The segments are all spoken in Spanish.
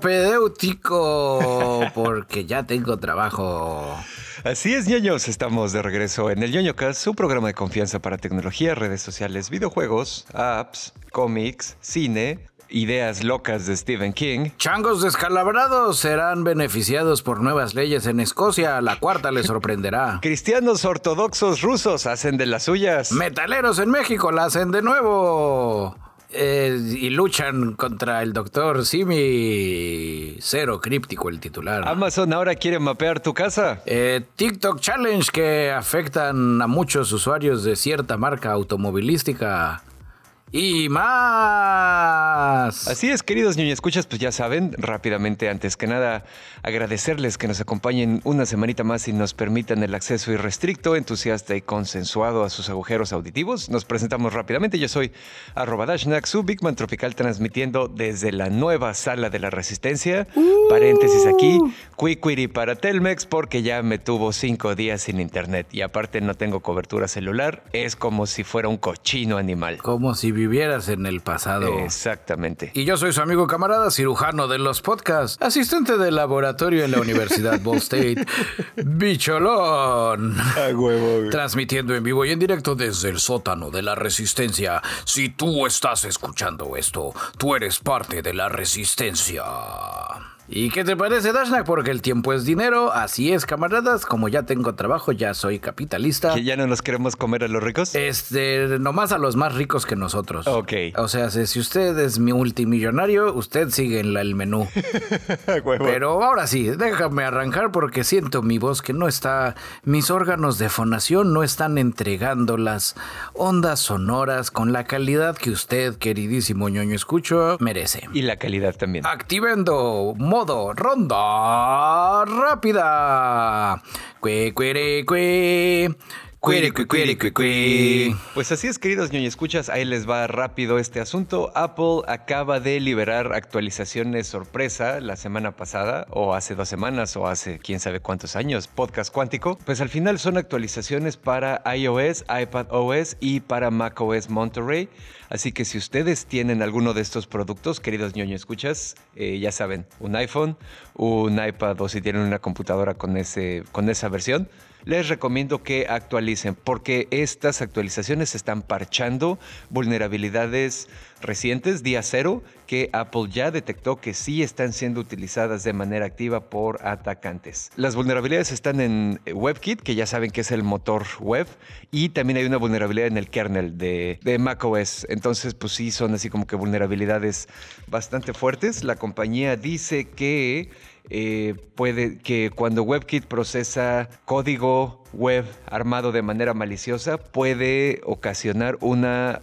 propedéutico, porque ya tengo trabajo. Así es, ñoños, estamos de regreso en el ñoñocast, su programa de confianza para tecnología, redes sociales, videojuegos, apps, cómics, cine, ideas locas de Stephen King. Changos descalabrados serán beneficiados por nuevas leyes en Escocia, la cuarta les sorprenderá. Cristianos ortodoxos rusos hacen de las suyas. Metaleros en México la hacen de nuevo. Eh, y luchan contra el doctor Simi. Cero críptico el titular. Amazon ahora quiere mapear tu casa. Eh, TikTok Challenge que afectan a muchos usuarios de cierta marca automovilística y más. Así es, queridos niños escuchas, pues ya saben, rápidamente, antes que nada, agradecerles que nos acompañen una semanita más y nos permitan el acceso irrestricto, entusiasta y consensuado a sus agujeros auditivos. Nos presentamos rápidamente. Yo soy arroba Dashnak, su Bigman Tropical, transmitiendo desde la nueva sala de la Resistencia. Paréntesis aquí, Quiquiri para Telmex, porque ya me tuvo cinco días sin internet y aparte no tengo cobertura celular. Es como si fuera un cochino animal. Como si vivieras en el pasado. Exactamente. Y yo soy su amigo camarada, cirujano de los podcasts, asistente de laboratorio en la Universidad Ball State, Bicholón. A huevo. Transmitiendo en vivo y en directo desde el sótano de la resistencia. Si tú estás escuchando esto, tú eres parte de la resistencia. ¿Y qué te parece, Dashnak? Porque el tiempo es dinero, así es, camaradas. Como ya tengo trabajo, ya soy capitalista. ¿Que ya no nos queremos comer a los ricos? Este, nomás a los más ricos que nosotros. Ok. O sea, si usted es mi multimillonario, usted sigue en la- el menú. Pero ahora sí, déjame arrancar porque siento mi voz que no está, mis órganos de fonación no están entregando las ondas sonoras con la calidad que usted, queridísimo ñoño escucho, merece. Y la calidad también. Activando modo ronda rápida. Cue, cuere, cue. Cuere, cuere. Pues así es, queridos ñoño escuchas, ahí les va rápido este asunto. Apple acaba de liberar actualizaciones sorpresa la semana pasada, o hace dos semanas, o hace quién sabe cuántos años, podcast cuántico. Pues al final son actualizaciones para iOS, iPad OS y para macOS Monterey. Así que si ustedes tienen alguno de estos productos, queridos ñoño escuchas, eh, ya saben, un iPhone, un iPad o si tienen una computadora con, ese, con esa versión, les recomiendo que actualicen porque estas actualizaciones están parchando vulnerabilidades recientes, día cero, que Apple ya detectó que sí están siendo utilizadas de manera activa por atacantes. Las vulnerabilidades están en WebKit, que ya saben que es el motor web, y también hay una vulnerabilidad en el kernel de, de macOS. Entonces, pues sí, son así como que vulnerabilidades bastante fuertes. La compañía dice que eh, puede que cuando WebKit procesa código web armado de manera maliciosa puede ocasionar una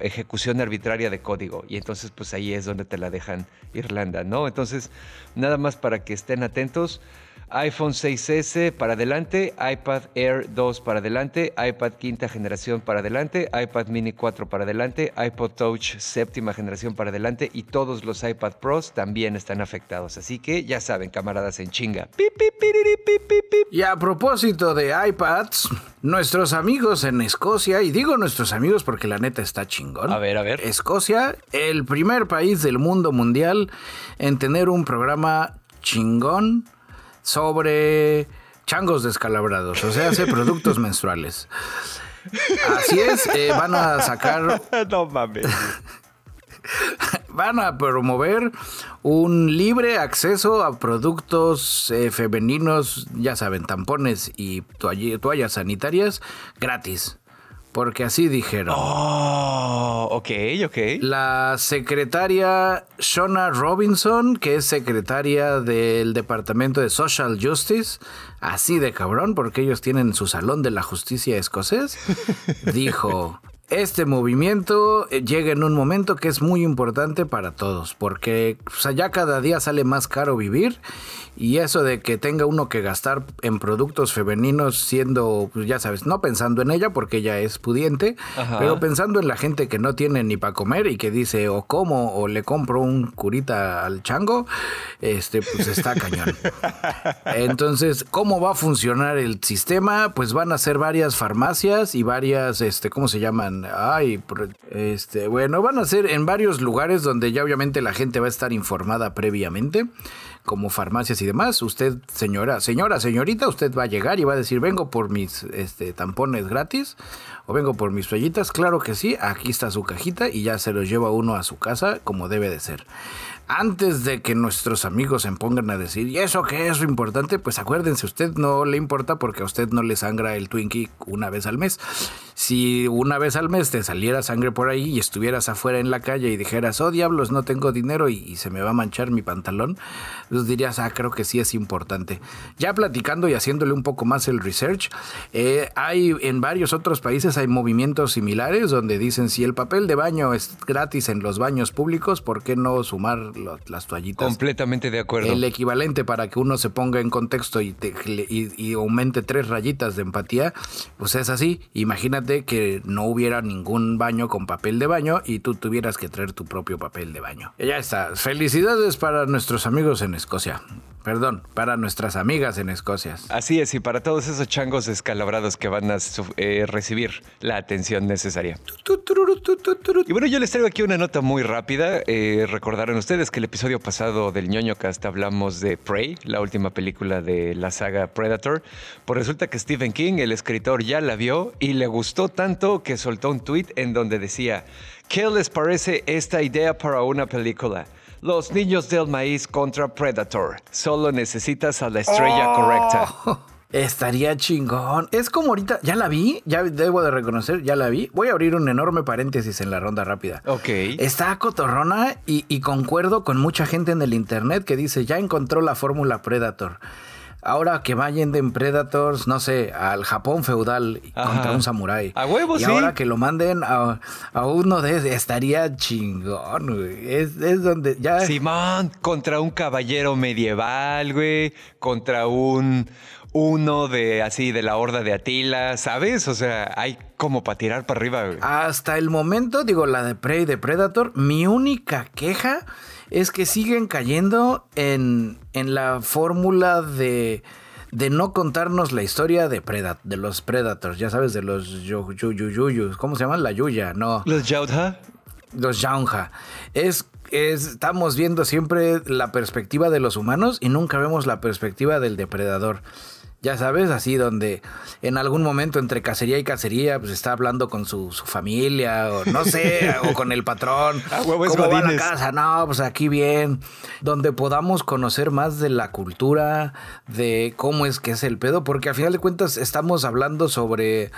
ejecución arbitraria de código y entonces pues ahí es donde te la dejan Irlanda, ¿no? Entonces nada más para que estén atentos. iPhone 6S para adelante, iPad Air 2 para adelante, iPad quinta generación para adelante, iPad Mini 4 para adelante, iPod Touch séptima generación para adelante y todos los iPad Pros también están afectados. Así que ya saben, camaradas en chinga. Y a propósito de iPads, nuestros amigos en Escocia, y digo nuestros amigos porque la neta está chingón. A ver, a ver. Escocia, el primer país del mundo mundial en tener un programa chingón sobre changos descalabrados, o sea, hace productos menstruales. Así es, eh, van a sacar no mames. van a promover un libre acceso a productos eh, femeninos, ya saben, tampones y toall- toallas sanitarias gratis. Porque así dijeron. Oh, ok, ok. La secretaria Shona Robinson, que es secretaria del Departamento de Social Justice, así de cabrón, porque ellos tienen su salón de la justicia escocés, dijo, este movimiento eh, llega en un momento que es muy importante para todos, porque o sea, ya cada día sale más caro vivir y eso de que tenga uno que gastar en productos femeninos siendo, pues ya sabes, no pensando en ella porque ella es pudiente, Ajá. pero pensando en la gente que no tiene ni para comer y que dice o como o le compro un curita al chango, este pues está cañón. Entonces, ¿cómo va a funcionar el sistema? Pues van a ser varias farmacias y varias, este, ¿cómo se llaman? Ay, este, bueno, van a ser en varios lugares donde ya obviamente la gente va a estar informada previamente como farmacias y demás. Usted, señora, señora, señorita, usted va a llegar y va a decir, vengo por mis este, tampones gratis o vengo por mis toallitas. Claro que sí, aquí está su cajita y ya se los lleva uno a su casa como debe de ser antes de que nuestros amigos se pongan a decir, ¿y eso qué es lo importante? Pues acuérdense, usted no le importa porque a usted no le sangra el Twinkie una vez al mes. Si una vez al mes te saliera sangre por ahí y estuvieras afuera en la calle y dijeras, oh diablos, no tengo dinero y, se me va a manchar mi pantalón, pues dirías, ah, creo que sí es importante. Ya platicando y haciéndole un poco más el research, eh, hay en varios otros países hay movimientos similares donde dicen, si el papel de baño es gratis en los baños públicos, ¿por qué no sumar las toallitas. Completamente de acuerdo. El equivalente para que uno se ponga en contexto y, y, aumente tres rayitas de empatía, pues es así. Imagínate que no hubiera ningún baño con papel de baño y tú tuvieras que traer tu propio papel de baño. Y ya está. Felicidades para nuestros amigos en Escocia. Perdón, para nuestras amigas en Escocia. Así es, y para todos esos changos descalabrados que van a eh, recibir la atención necesaria. Y bueno, yo les traigo aquí una nota muy rápida. Eh, recordaron ustedes que el episodio pasado del ñoño cast hablamos de Prey, la última película de la saga Predator. Pues resulta que Stephen King, el escritor, ya la vio y le gustó tanto que soltó un tweet en donde decía: ¿Qué les parece esta idea para una película? Los niños del maíz contra Predator. Solo necesitas a la estrella oh. correcta. Estaría chingón. Es como ahorita, ya la vi, ya debo de reconocer, ya la vi. Voy a abrir un enorme paréntesis en la ronda rápida. Ok. Está cotorrona y, y concuerdo con mucha gente en el internet que dice, ya encontró la fórmula Predator ahora que vayan de Predators, no sé, al Japón feudal contra un samurái. A huevo, y ahora que lo manden a, uno de estaría chingón, güey. Es, es, donde ya. Simón, contra un caballero medieval, güey. Contra un. Uno de así de la horda de Atila, ¿sabes? O sea, hay como para tirar para arriba, güey. Hasta el momento, digo, la de Prey de Predator, mi única queja es que siguen cayendo en, en la fórmula de, de no contarnos la historia de, Predat, de los Predators, ya sabes, de los Yuyuyuyus, ¿cómo se llaman? La Yuya, no. Los Yautja. Los Yautja. Es, es, estamos viendo siempre la perspectiva de los humanos y nunca vemos la perspectiva del depredador. Ya sabes, así donde en algún momento entre cacería y cacería, pues está hablando con su, familia, o no sé, o con el patrón. Ah, ¿Cómo va la casa? No, pues aquí bien. Donde podamos conocer más de la cultura, de cómo es que es el pedo, porque al final de cuentas estamos hablando sobre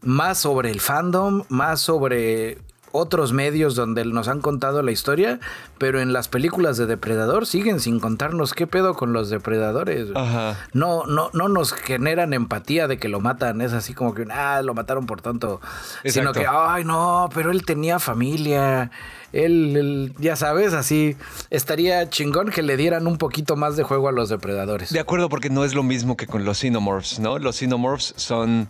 más sobre el fandom, más sobre otros medios donde nos han contado la historia, pero en las películas de Depredador siguen sin contarnos qué pedo con los depredadores. No, no, no nos generan empatía de que lo matan, es así como que, ah, lo mataron por tanto, sino que, ay, no, pero él tenía familia. Él, ya sabes, así estaría chingón que le dieran un poquito más de juego a los depredadores. De acuerdo, porque no es lo mismo que con los Xenomorphs, ¿no? Los Xenomorphs son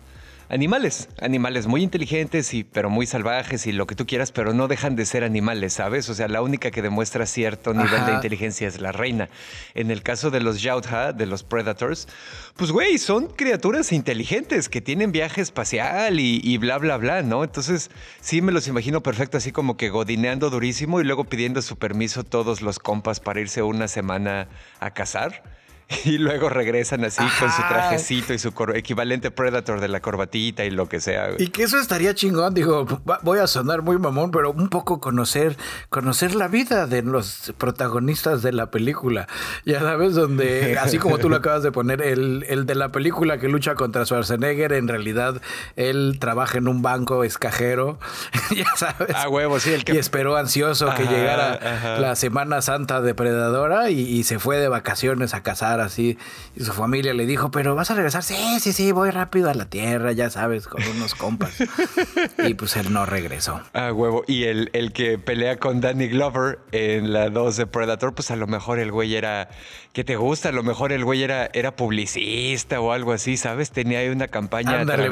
animales, animales muy inteligentes y pero muy salvajes y lo que tú quieras, pero no dejan de ser animales, ¿sabes? O sea, la única que demuestra cierto nivel de inteligencia es la reina. En el caso de los Yautja, de los Predators, pues güey, son criaturas inteligentes que tienen viaje espacial y, y bla bla bla, ¿no? Entonces, sí me los imagino perfecto así como que godineando durísimo y luego pidiendo su permiso todos los compas para irse una semana a cazar. y luego regresan así con su trajecito y su equivalente Predator de la corbatita y lo que sea. Y que eso estaría chingón, digo, voy a sonar muy mamón, pero un poco conocer, conocer la vida de los protagonistas de la película. Ya sabes, donde, así como tú lo acabas de poner, el, el de la película que lucha contra Schwarzenegger, en realidad él trabaja en un banco, es cajero, ya sabes. A huevo, sí, el que... Y esperó ansioso que llegara la Semana Santa depredadora y, y se fue de vacaciones a cazar así. Y su familia le dijo, pero vas a regresar. Sí, sí, sí, voy rápido a la tierra, ya sabes, con unos compas. y pues él no regresó. Ah, huevo. Y el, el que pelea con Danny Glover en la 2 de Predator, pues a lo mejor el güey era, ¿qué te gusta? A lo mejor el güey era, era publicista o algo así, ¿sabes? Tenía ahí una campaña Ándale,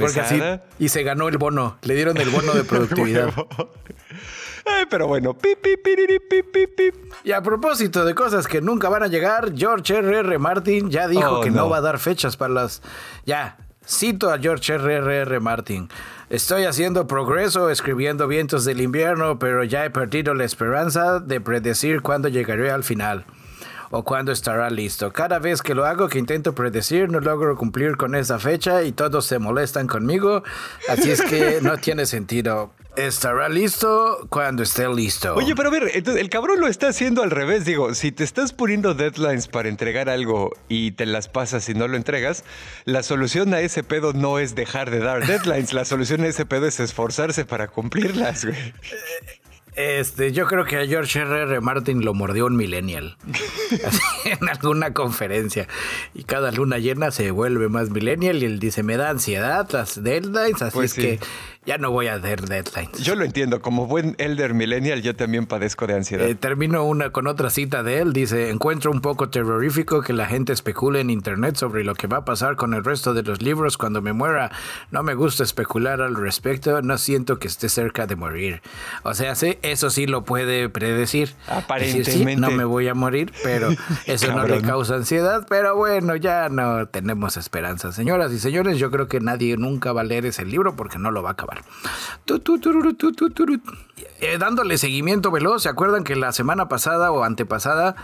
y se ganó el bono. Le dieron el bono de productividad. Pero bueno, Y a propósito de cosas que nunca van a llegar, George R.R. Martin ya dijo oh, que no. va a dar fechas para las. Ya, Cito a George R.R.R. Martin. Estoy haciendo progreso escribiendo Vientos del Invierno, pero ya he perdido la esperanza de predecir cuándo llegaré al final o cuándo estará listo. Cada vez que lo hago, que intento predecir, no logro cumplir con esa fecha y todos se molestan conmigo. Así es que no tiene sentido. Estará listo cuando esté listo. Oye, pero a ver, el cabrón lo está haciendo al revés. Digo, si te estás poniendo deadlines para entregar algo y te las pasas y no lo entregas, la solución a ese pedo no es dejar de dar deadlines. La solución a ese pedo es esforzarse para cumplirlas, güey. Este, yo creo que a George R.R. Martin lo mordió un millennial en alguna conferencia. Y cada luna llena se vuelve más millennial y él dice, me da ansiedad las deadlines, así pues es que ya no voy a dar deadlines. Yo lo entiendo, como buen elder millennial yo también padezco de ansiedad. Eh, termino una con otra cita de él, dice, encuentro un poco terrorífico que la gente especule en internet sobre lo que va a pasar con el resto de los libros cuando me muera. No me gusta especular al respecto, no siento que esté cerca de morir. O sea, sí, eso sí lo puede predecir. Aparentemente. no me voy a morir, pero eso no le causa ansiedad. Pero bueno, ya no tenemos esperanza. Señoras y señores, yo creo que nadie nunca va a leer ese libro porque no lo va a acabar. Eh, dándole seguimiento veloz, ¿se acuerdan que la semana pasada o antepasada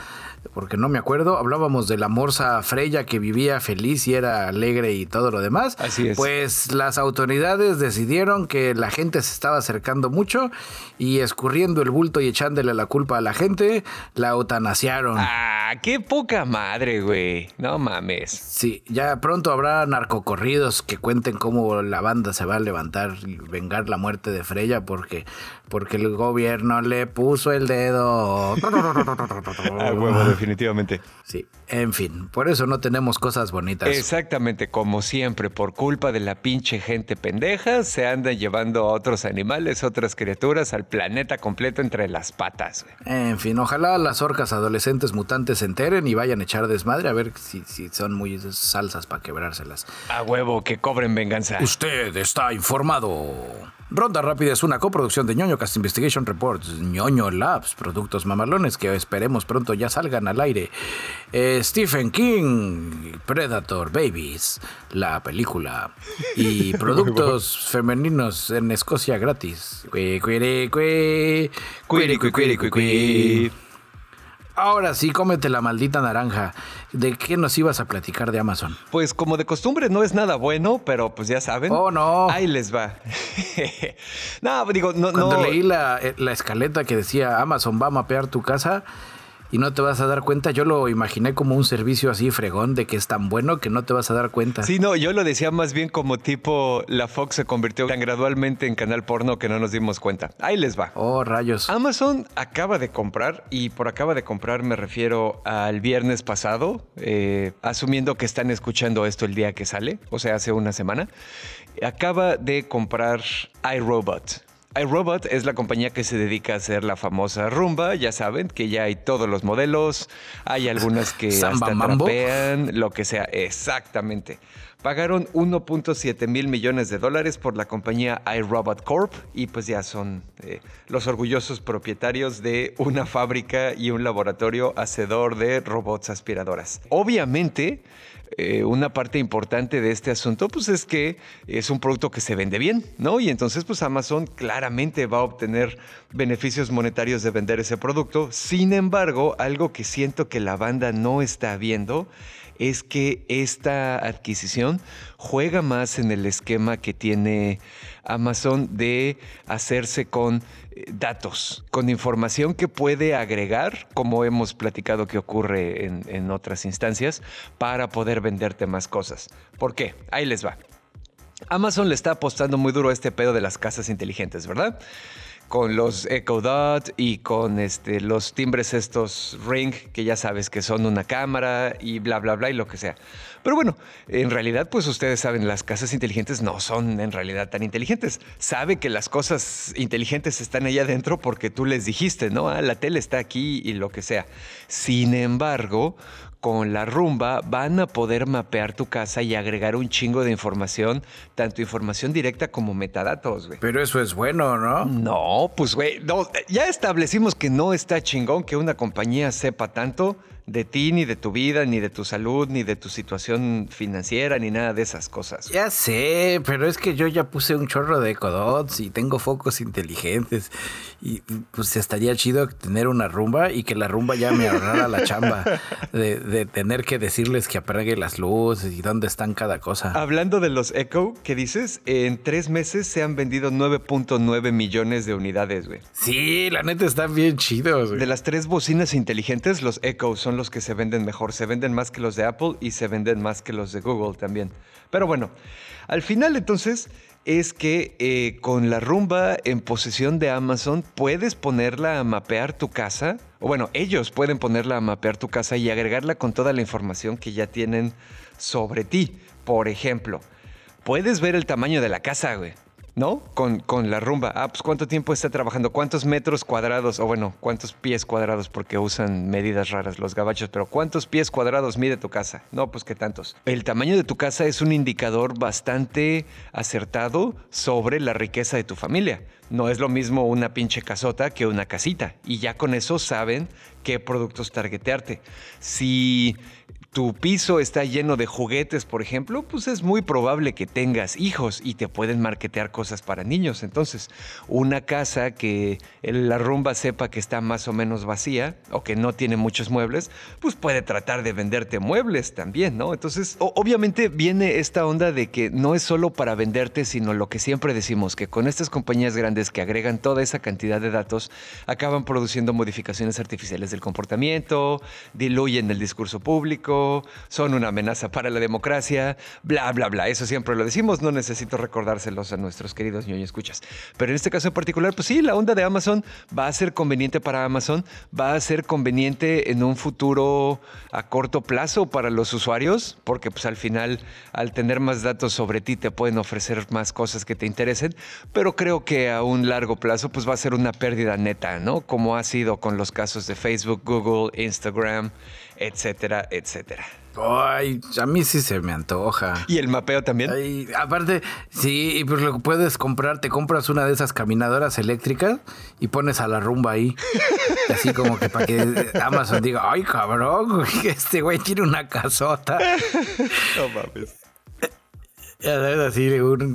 porque no me acuerdo, hablábamos de la morsa Freya que vivía feliz y era alegre y todo lo demás. Así es. Pues las autoridades decidieron que la gente se estaba acercando mucho y escurriendo el bulto y echándole la culpa a la gente, la eutanasiaron. Ah, qué poca madre, güey. No mames. Sí, ya pronto habrá narcocorridos que cuenten cómo la banda se va a levantar y vengar la muerte de Freya porque porque el gobierno le puso el dedo. ah, huevo, definitivamente. Sí, en fin, por eso no tenemos cosas bonitas. Exactamente, como siempre, por culpa de la pinche gente pendeja, se andan llevando a otros animales, otras criaturas, al planeta completo entre las patas. En fin, ojalá las orcas adolescentes mutantes se enteren y vayan a echar desmadre a ver si, si son muy salsas para quebrárselas. A huevo, que cobren venganza. Usted está informado. Ronda Rápida es una coproducción de ñoño Cast Investigation Reports, ñoño Labs, productos mamalones que esperemos pronto ya salgan al aire. Eh, Stephen King, Predator Babies, la película. Y productos femeninos en Escocia gratis. Ahora sí, cómete la maldita naranja. ¿De qué nos ibas a platicar de Amazon? Pues como de costumbre no es nada bueno, pero pues ya saben. Oh, no. Ahí les va. no, digo, no. Cuando leí la, eh, la escaleta que decía Amazon va a mapear tu casa, y no te vas a dar cuenta. Yo lo imaginé como un servicio así fregón de que es tan bueno que no te vas a dar cuenta. Sí, no, yo lo decía más bien como tipo la Fox se convirtió tan gradualmente en canal porno que no nos dimos cuenta. Ahí les va. Oh, rayos. Amazon acaba de comprar, y por acaba de comprar me refiero al viernes pasado, eh, asumiendo que están escuchando esto el día que sale, o sea, hace una semana, acaba de comprar iRobot iRobot es la compañía que se dedica a hacer la famosa rumba, ya saben que ya hay todos los modelos, hay algunas que hasta trapean, lo que sea, exactamente. Pagaron 1.7 mil millones de dólares por la compañía iRobot Corp y pues ya son eh, los orgullosos propietarios de una fábrica y un laboratorio hacedor de robots aspiradoras. Obviamente, eh, una parte importante de este asunto, pues es que es un producto que se vende bien, ¿no? Y entonces, pues Amazon claramente va a obtener beneficios monetarios de vender ese producto. Sin embargo, algo que siento que la banda no está viendo es que esta adquisición juega más en el esquema que tiene Amazon de hacerse con eh, datos, con información que puede agregar, como hemos platicado que ocurre en, en otras instancias, para poder venderte más cosas. ¿Por qué? Ahí les va. Amazon le está apostando muy duro este pedo de las casas inteligentes, ¿verdad? Con los Echo Dot y con este, los timbres estos Ring, que ya sabes que son una cámara y bla, bla, bla y lo que sea. Pero bueno, en realidad, pues ustedes saben, las casas inteligentes no son en realidad tan inteligentes. Sabe que las cosas inteligentes están ahí adentro porque tú les dijiste, ¿no? Ah, la tele está aquí y lo que sea. Sin embargo, con la rumba van a poder mapear tu casa y agregar un chingo de información, tanto información directa como metadatos, güey. Pero eso es bueno, ¿no? No, pues, güey, ya establecimos que no está chingón que una compañía sepa tanto de ti, ni de tu vida, ni de tu salud, ni de tu situación financiera, ni nada de esas cosas. Ya sé, pero es que yo ya puse un chorro de ecodots y tengo focos inteligentes. Y pues estaría chido tener una rumba y que la rumba ya me ahorrara la chamba de, de tener que decirles que apague las luces y dónde están cada cosa. Hablando de los Echo, ¿qué dices? En tres meses se han vendido 9.9 millones de unidades, güey. Sí, la neta están bien chidos, güey. De las tres bocinas inteligentes, los Echo son los que se venden mejor. Se venden más que los de Apple y se venden más que los de Google también. Pero bueno, al final entonces es que eh, con la rumba en posesión de Amazon puedes ponerla a mapear tu casa. O bueno, ellos pueden ponerla a mapear tu casa y agregarla con toda la información que ya tienen sobre ti. Por ejemplo, puedes ver el tamaño de la casa, güey. ¿No? Con, con, la rumba. Ah, pues cuánto tiempo está trabajando, cuántos metros cuadrados, o bueno, cuántos pies cuadrados, porque usan medidas raras los gabachos, pero cuántos pies cuadrados mide tu casa. No, pues qué tantos. El tamaño de tu casa es un indicador bastante acertado sobre la riqueza de tu familia. No es lo mismo una pinche casota que una casita. Y ya con eso saben qué productos targetearte. Si tu piso está lleno de juguetes, por ejemplo, pues es muy probable que tengas hijos y te pueden marketear cosas para niños. Entonces, una casa que la rumba sepa que está más o menos vacía o que no tiene muchos muebles, pues puede tratar de venderte muebles también, ¿no? Entonces, obviamente viene esta onda de que no es solo para venderte, sino lo que siempre decimos, que con estas compañías grandes que agregan toda esa cantidad de datos, acaban produciendo modificaciones artificiales del comportamiento, diluyen el discurso público, son una amenaza para la democracia, bla, bla, bla. Eso siempre lo decimos, no necesito recordárselos a nuestros queridos ñoño escuchas. Pero en este caso en particular, pues sí, la onda de Amazon va a ser conveniente para Amazon, va a ser conveniente en un futuro a corto plazo para los usuarios, porque pues al final, al tener más datos sobre ti, te pueden ofrecer más cosas que te interesen, pero creo que a un largo plazo, pues va a ser una pérdida neta, ¿no? Como ha sido con los casos de Facebook, Google, Instagram etcétera, etcétera. Ay, a mí sí se me antoja. ¿Y el mapeo también? Ay, aparte, sí, pues lo puedes comprar, te compras una de esas caminadoras eléctricas y pones a la rumba ahí. Así como que para que Amazon diga, ay cabrón, este güey tiene una casota. No mames. Ya sabes, así,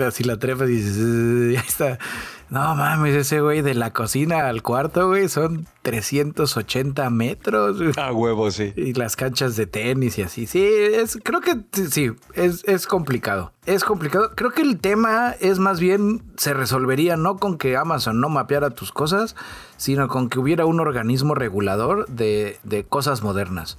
así la trepas y dices, ya está. No mames, ese güey de la cocina al cuarto, güey, son 380 metros. A huevo, sí. Y las canchas de tenis y así. Sí, es, creo que sí, es, es complicado. Es complicado. Creo que el tema es más bien, se resolvería no con que Amazon no mapeara tus cosas, sino con que hubiera un organismo regulador de, de cosas modernas.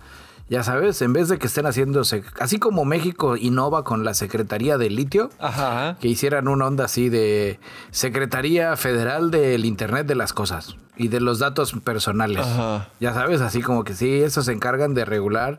Ya sabes, en vez de que estén haciéndose, así como México innova con la Secretaría del Litio, Ajá. que hicieran una onda así de Secretaría Federal del Internet de las Cosas y de los datos personales. Ajá. Ya sabes, así como que sí, eso se encargan de regular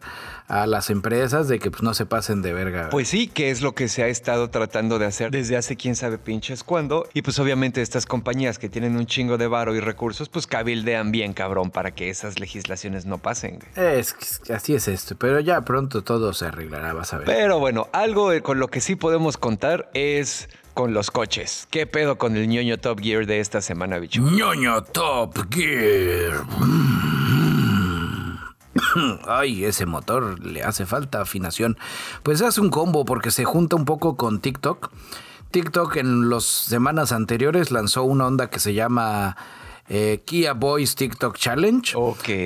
a las empresas de que pues, no se pasen de verga. Pues sí, que es lo que se ha estado tratando de hacer desde hace quién sabe pinches cuándo. Y pues obviamente estas compañías que tienen un chingo de varo y recursos, pues cabildean bien cabrón para que esas legislaciones no pasen. Es, así es esto, pero ya pronto todo se arreglará, vas a ver. Pero bueno, algo con lo que sí podemos contar es con los coches. ¿Qué pedo con el ñoño Top Gear de esta semana, bicho? ñoño Top Gear. Ay, ese motor le hace falta afinación. Pues hace un combo porque se junta un poco con TikTok. TikTok en las semanas anteriores lanzó una onda que se llama eh, Kia Boys TikTok Challenge.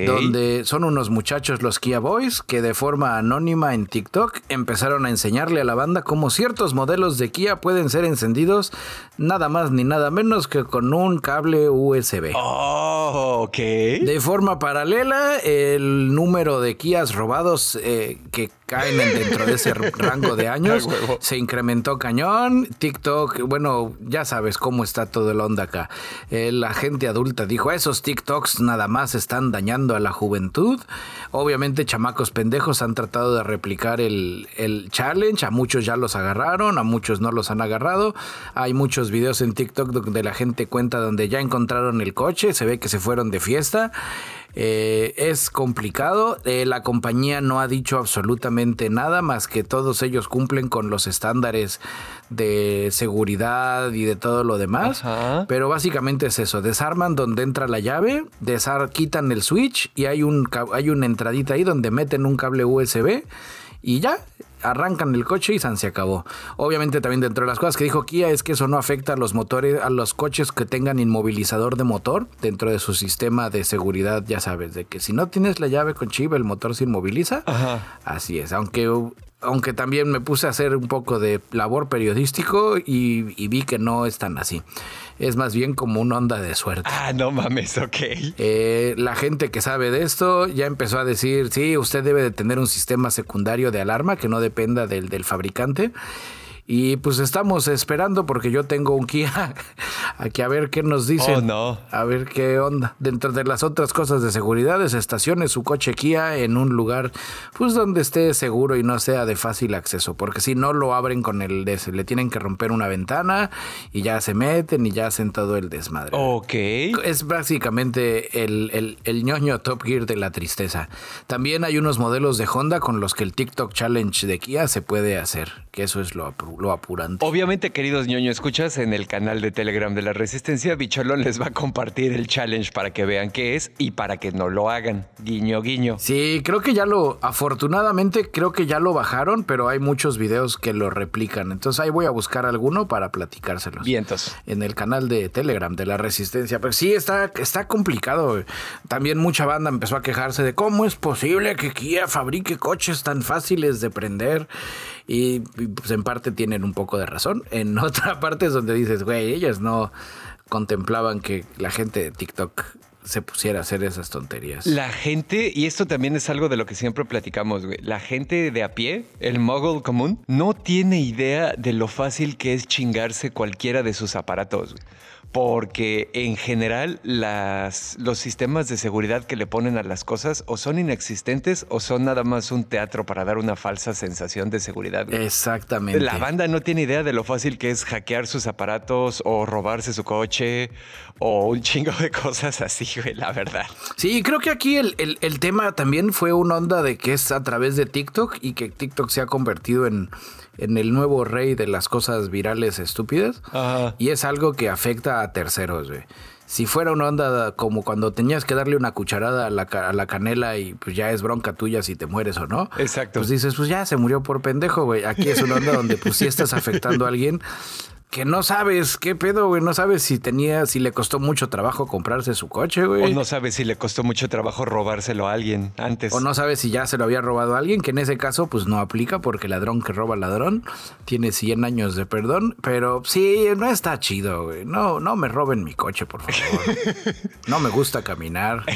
Donde son unos muchachos los Kia Boys que de forma anónima en TikTok empezaron a enseñarle a la banda cómo ciertos modelos de Kia pueden ser encendidos nada más ni nada menos que con un cable USB. Oh, ok. De forma paralela, el número de Kias robados eh, que caen dentro de ese rango de años se incrementó cañón. TikTok, bueno, ya sabes cómo está todo el onda acá. Eh, la gente adulta dijo, esos TikToks nada más están dañando a la juventud. Obviamente chamacos pendejos han tratado de replicar el, el challenge. A muchos ya los agarraron, a muchos no los han agarrado. Hay muchos videos en TikTok donde la gente cuenta donde ya encontraron el coche, se ve que se fueron de fiesta. Eh, es complicado. Eh, la compañía no ha dicho absolutamente nada más que todos ellos cumplen con los estándares de seguridad y de todo lo demás. Pero básicamente es eso. Desarman donde entra la llave, desar quitan el switch y hay, un, hay una entradita ahí donde meten un cable USB y ya arrancan el coche y se acabó. Obviamente también dentro de las cosas que dijo Kia es que eso no afecta a los motores, a los coches que tengan inmovilizador de motor dentro de su sistema de seguridad, ya sabes, de que si no tienes la llave con chip el motor se inmoviliza. Así es, aunque aunque también me puse a hacer un poco de labor periodístico y, vi que no es tan así. Es más bien como una onda de suerte. Ah, no mames, ok. Eh, la gente que sabe de esto ya empezó a decir, sí, usted debe de tener un sistema secundario de alarma que no dependa del, del fabricante. Y pues estamos esperando porque yo tengo un Kia aquí a ver qué nos dicen. Oh, no. A ver qué onda. Dentro de las otras cosas de seguridad, es estacione su coche Kia en un lugar pues donde esté seguro y no sea de fácil acceso. Porque si no lo abren con el des, le tienen que romper una ventana y ya se meten y ya hacen todo el desmadre. Ok. Es básicamente el, el, el ñoño Top Gear de la tristeza. También hay unos modelos de Honda con los que el TikTok Challenge de Kia se puede hacer. Que eso es lo lo apurante. Obviamente, queridos ñoño, escuchas en el canal de Telegram de la Resistencia, Bicholón les va a compartir el challenge para que vean qué es y para que no lo hagan. Guiño, guiño. Sí, creo que ya lo, afortunadamente, creo que ya lo bajaron, pero hay muchos videos que lo replican. Entonces ahí voy a buscar alguno para platicárselos. Vientos. En el canal de Telegram de la Resistencia. Pero sí, está, está complicado. También mucha banda empezó a quejarse de cómo es posible que Kia fabrique coches tan fáciles de prender. Y pues en parte tienen un poco de razón. En otra parte es donde dices, güey, ellas no contemplaban que la gente de TikTok se pusiera a hacer esas tonterías. La gente, y esto también es algo de lo que siempre platicamos, güey, la gente de a pie, el mogul común, no tiene idea de lo fácil que es chingarse cualquiera de sus aparatos. Güey porque en general las, los sistemas de seguridad que le ponen a las cosas o son inexistentes o son nada más un teatro para dar una falsa sensación de seguridad. Exactamente. La banda no tiene idea de lo fácil que es hackear sus aparatos o robarse su coche o un chingo de cosas así, güey, la verdad. Sí, creo que aquí el, el tema también fue una onda de que es a través de TikTok y que TikTok se ha convertido en en el nuevo rey de las cosas virales estúpidas. Y es algo que afecta a terceros, güey. Si fuera una onda como cuando tenías que darle una cucharada a la, a la, canela y pues ya es bronca tuya si te mueres o no. Exacto. Pues dices, pues ya se murió por pendejo, güey. Aquí es una onda donde pues si estás afectando a alguien que no sabes qué pedo, güey. No sabes si tenía, si le costó mucho trabajo comprarse su coche, güey. O no sabes si le costó mucho trabajo robárselo a alguien antes. O no sabes si ya se lo había robado a alguien, que en ese caso, pues no aplica porque ladrón que roba ladrón tiene 100 años de perdón. Pero sí, no está chido, güey. No, no me roben mi coche, por favor. no me gusta caminar.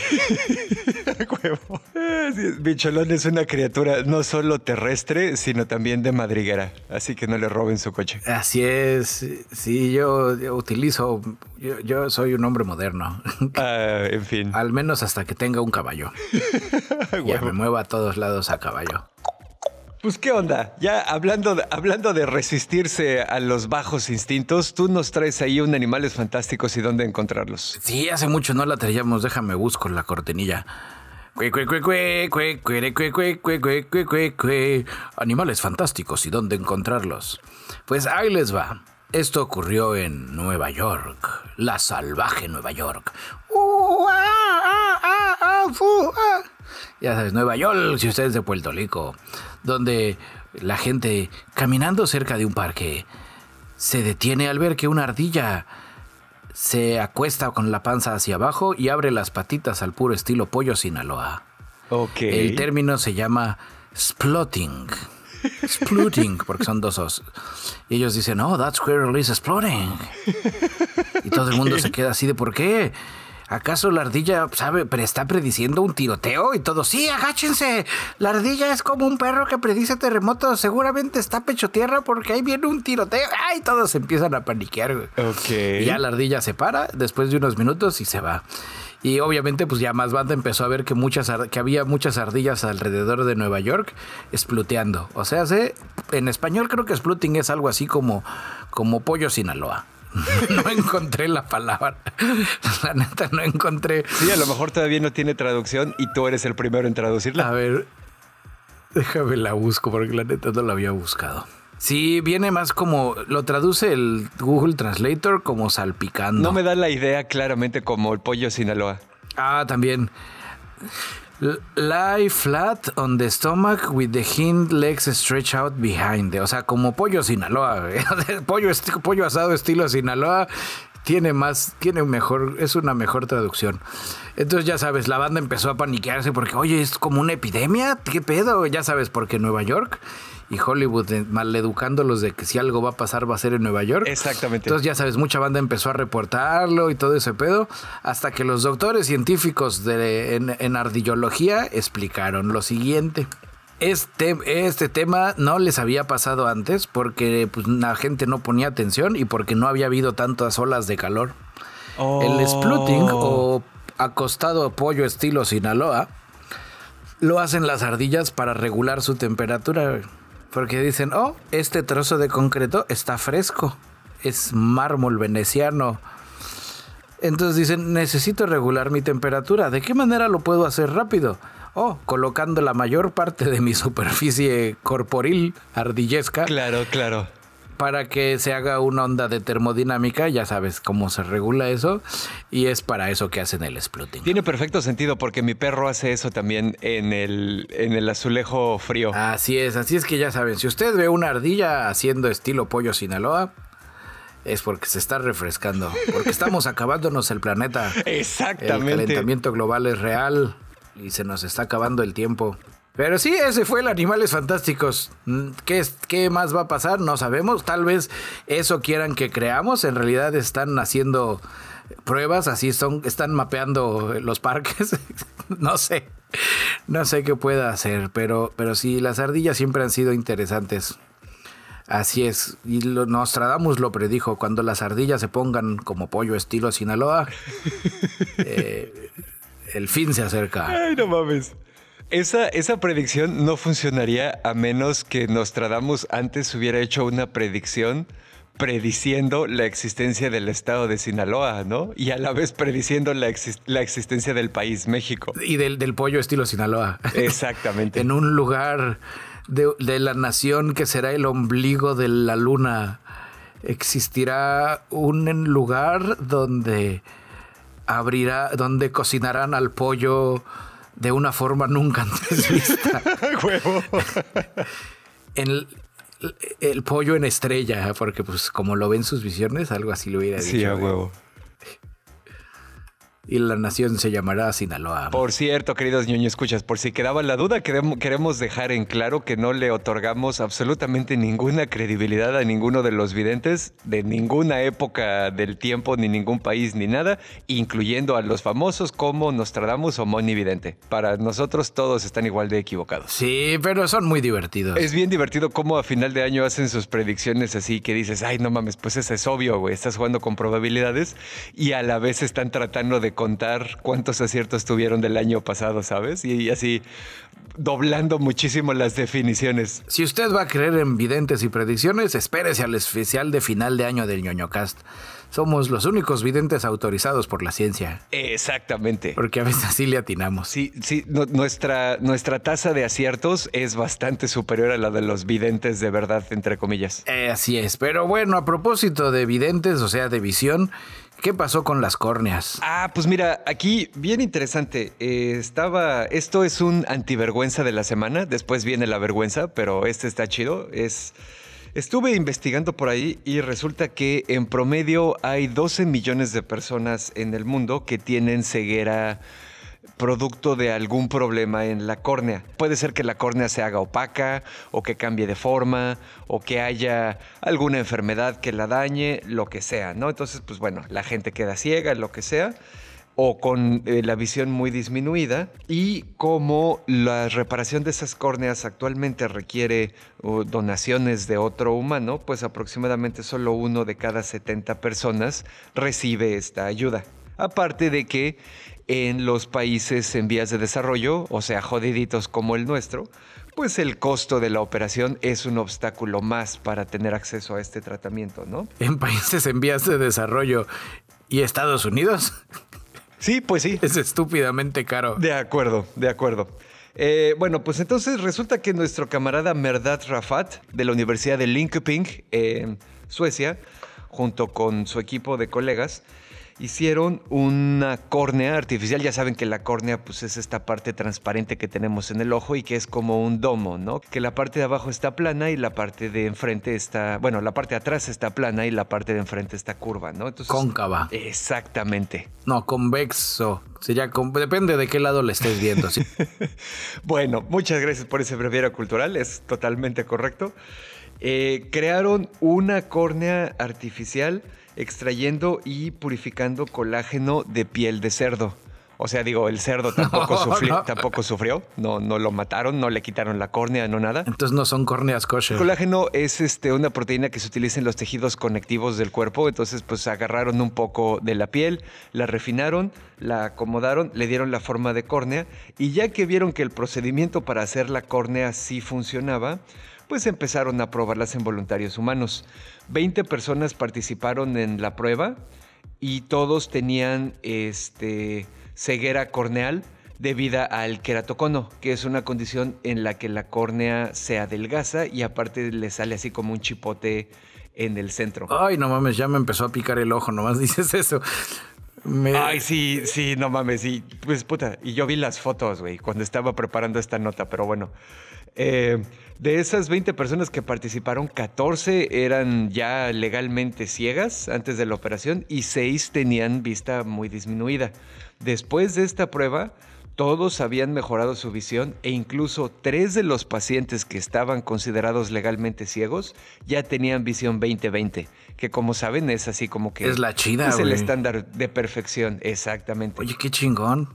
Bicholón es una criatura no solo terrestre, sino también de madriguera. Así que no le roben su coche. Así es sí, yo, utilizo, yo, soy un hombre moderno. Ah, en fin. Al menos hasta que tenga un caballo. ya me mueva a todos lados a caballo. Pues qué onda, ya hablando de, hablando de resistirse a los bajos instintos, tú nos traes ahí un animales fantásticos y dónde encontrarlos. Sí, hace mucho no la traíamos, déjame busco la cortinilla. Animales fantásticos y dónde encontrarlos. Pues ahí les va. Esto ocurrió en Nueva York, la salvaje Nueva York. Ya sabes, Nueva York, si usted es de Puerto Rico, donde la gente caminando cerca de un parque se detiene al ver que una ardilla se acuesta con la panza hacia abajo y abre las patitas al puro estilo pollo Sinaloa. Okay. El término se llama splotting. Splooting, porque son dos os. Y ellos dicen, oh, that squirrel is exploding. Y todo el mundo se queda así de, ¿por qué? ¿Acaso la ardilla sabe, pero está prediciendo un tiroteo? Y todo, sí, agáchense. La ardilla es como un perro que predice terremotos. Seguramente está pecho tierra porque ahí viene un tiroteo. Ay, todos empiezan a paniquear. Ok. Y ya la ardilla se para después de unos minutos y se va. Y obviamente, pues ya más banda empezó a ver que, muchas, que había muchas ardillas alrededor de Nueva York expluteando. O sea, en español creo que expluting es algo así como, como pollo Sinaloa. no encontré la palabra. La neta, no encontré. Sí, a lo mejor todavía no tiene traducción y tú eres el primero en traducirla. A ver, déjame la busco porque la neta no la había buscado. Sí, viene más como, lo traduce el Google Translator como salpicando. No me da la idea claramente como el pollo Sinaloa. Ah, también. Lie flat on the stomach with the hind legs stretched out behind. O sea, como pollo Sinaloa. pollo, pollo asado estilo Sinaloa tiene más, tiene mejor, es una mejor traducción. Entonces ya sabes, la banda empezó a paniquearse porque, oye, es como una epidemia, ¿qué pedo? Ya sabes, porque Nueva York y Hollywood eh, maleducándolos de que si algo va a pasar va a ser en Nueva York. Exactamente. Entonces ya sabes, mucha banda empezó a reportarlo y todo ese pedo, hasta que los doctores científicos de, en, ardillología explicaron lo siguiente. Este, este tema no les había pasado antes porque pues, la gente no ponía atención y porque no había habido tantas olas de calor. El splutting o acostado pollo estilo Sinaloa lo hacen las ardillas para regular su temperatura. Porque dicen, oh, este trozo de concreto está fresco. Es mármol veneciano. Entonces dicen, necesito regular mi temperatura. ¿De qué manera lo puedo hacer rápido? Oh, colocando la mayor parte de mi superficie corporil ardillesca. Claro, claro para que se haga una onda de termodinámica, ya sabes cómo se regula eso, y es para eso que hacen el exploding. Tiene perfecto sentido porque mi perro hace eso también en el, en el azulejo frío. Así es, así es que ya saben, si usted ve una ardilla haciendo estilo pollo Sinaloa, es porque se está refrescando, porque estamos acabándonos el planeta. Exactamente. El calentamiento global es real y se nos está acabando el tiempo. Pero sí, ese fue el Animales Fantásticos. Mm, ¿Qué, ¿Qué más va a pasar? No sabemos. Tal vez eso quieran que creamos. En realidad están haciendo pruebas, así son, están mapeando los parques. no sé. No sé qué pueda hacer. Pero, pero sí, las ardillas siempre han sido interesantes. Así es. Y lo, Nostradamus lo predijo. Cuando las ardillas se pongan como pollo estilo Sinaloa, eh, el fin se acerca. Ay, no mames. Esa, esa predicción no funcionaría a menos que Nostradamus antes hubiera hecho una predicción prediciendo la existencia del estado de Sinaloa, ¿no? Y a la vez prediciendo la, existencia del país México. Y del, del pollo estilo Sinaloa. Exactamente. en un lugar de, de, la nación que será el ombligo de la luna, existirá un lugar donde abrirá, donde cocinarán al pollo de una forma nunca antes vista. Huevo. el, el, pollo en estrella, porque pues como lo ven sus visiones, algo así lo hubiera dicho. Sí, a huevo y la nación se llamará Sinaloa. Por cierto, queridos ñoño escuchas, por si quedaba la duda, queremos dejar en claro que no le otorgamos absolutamente ninguna credibilidad a ninguno de los videntes de ninguna época del tiempo, ni ningún país, ni nada, incluyendo a los famosos como Nostradamus o Moni Vidente. Para nosotros todos están igual de equivocados. Sí, pero son muy divertidos. Es bien divertido cómo a final de año hacen sus predicciones así que dices, ay, no mames, pues eso es obvio, güey, estás jugando con probabilidades y a la vez están tratando de contar cuántos aciertos tuvieron del año pasado, ¿sabes? Y, así doblando muchísimo las definiciones. Si usted va a creer en videntes y predicciones, espérese al especial de final de año del ñoñocast. Somos los únicos videntes autorizados por la ciencia. Exactamente. Porque a veces así le atinamos. Sí, sí, nuestra, nuestra tasa de aciertos es bastante superior a la de los videntes de verdad, entre comillas. Eh, así es. Pero bueno, a propósito de videntes, o sea, de visión, ¿Qué pasó con las córneas? Ah, pues mira, aquí bien interesante. Eh, estaba. Esto es un antivergüenza de la semana. Después viene la vergüenza, pero este está chido. Es. Estuve investigando por ahí y resulta que en promedio hay 12 millones de personas en el mundo que tienen ceguera producto de algún problema en la córnea. Puede ser que la córnea se haga opaca o que cambie de forma o que haya alguna enfermedad que la dañe, lo que sea, ¿no? Entonces, pues bueno, la gente queda ciega, lo que sea o con eh, la visión muy disminuida y como la reparación de esas córneas actualmente requiere donaciones de otro humano, pues aproximadamente solo uno de cada 70 personas recibe esta ayuda. Aparte de que en los países en vías de desarrollo, o sea, jodiditos como el nuestro, pues el costo de la operación es un obstáculo más para tener acceso a este tratamiento, ¿no? En países en vías de desarrollo y Estados Unidos. Sí, pues sí. Es estúpidamente caro. De acuerdo, de acuerdo. Eh, bueno, pues entonces resulta que nuestro camarada Merdad Rafat de la Universidad de Linköping, en Suecia, junto con su equipo de colegas, hicieron una córnea artificial. Ya saben que la córnea pues, es esta parte transparente que tenemos en el ojo y que es como un domo, ¿no? Que la parte de abajo está plana y la parte de enfrente está, bueno, la parte de atrás está plana y la parte de enfrente está curva, ¿no? Entonces, Cóncava. Exactamente. No, convexo. Sería, depende de qué lado le estés viendo. ¿sí? bueno, muchas gracias por ese breviario cultural, es totalmente correcto. Eh, crearon una córnea artificial extrayendo y purificando colágeno de piel de cerdo. O sea, digo, el cerdo tampoco, sufrió, no. tampoco sufrió, no, no lo mataron, no le quitaron la córnea, no nada. Entonces no son córneas kosher. El colágeno es este, una proteína que se utiliza en los tejidos conectivos del cuerpo, entonces pues agarraron un poco de la piel, la refinaron, la acomodaron, le dieron la forma de córnea y ya que vieron que el procedimiento para hacer la córnea sí funcionaba, pues empezaron a probarlas en voluntarios humanos. 20 personas participaron en la prueba y todos tenían este, ceguera corneal debida al queratocono, que es una condición en la que la córnea se adelgaza y aparte le sale así como un chipote en el centro. Ay, no mames, ya me empezó a picar el ojo, nomás dices eso. Ay, sí, sí, no mames, sí. Pues puta, y yo vi las fotos, güey, cuando estaba preparando esta nota, pero bueno. Eh, de esas 20 personas que participaron, 14 eran ya legalmente ciegas antes de la operación y 6 tenían vista muy disminuida. Después de esta prueba, todos habían mejorado su visión e incluso tres de los pacientes que estaban considerados legalmente ciegos ya tenían visión 20-20, que como saben es así como que es la chida, es el estándar de perfección, exactamente. Oye, qué chingón.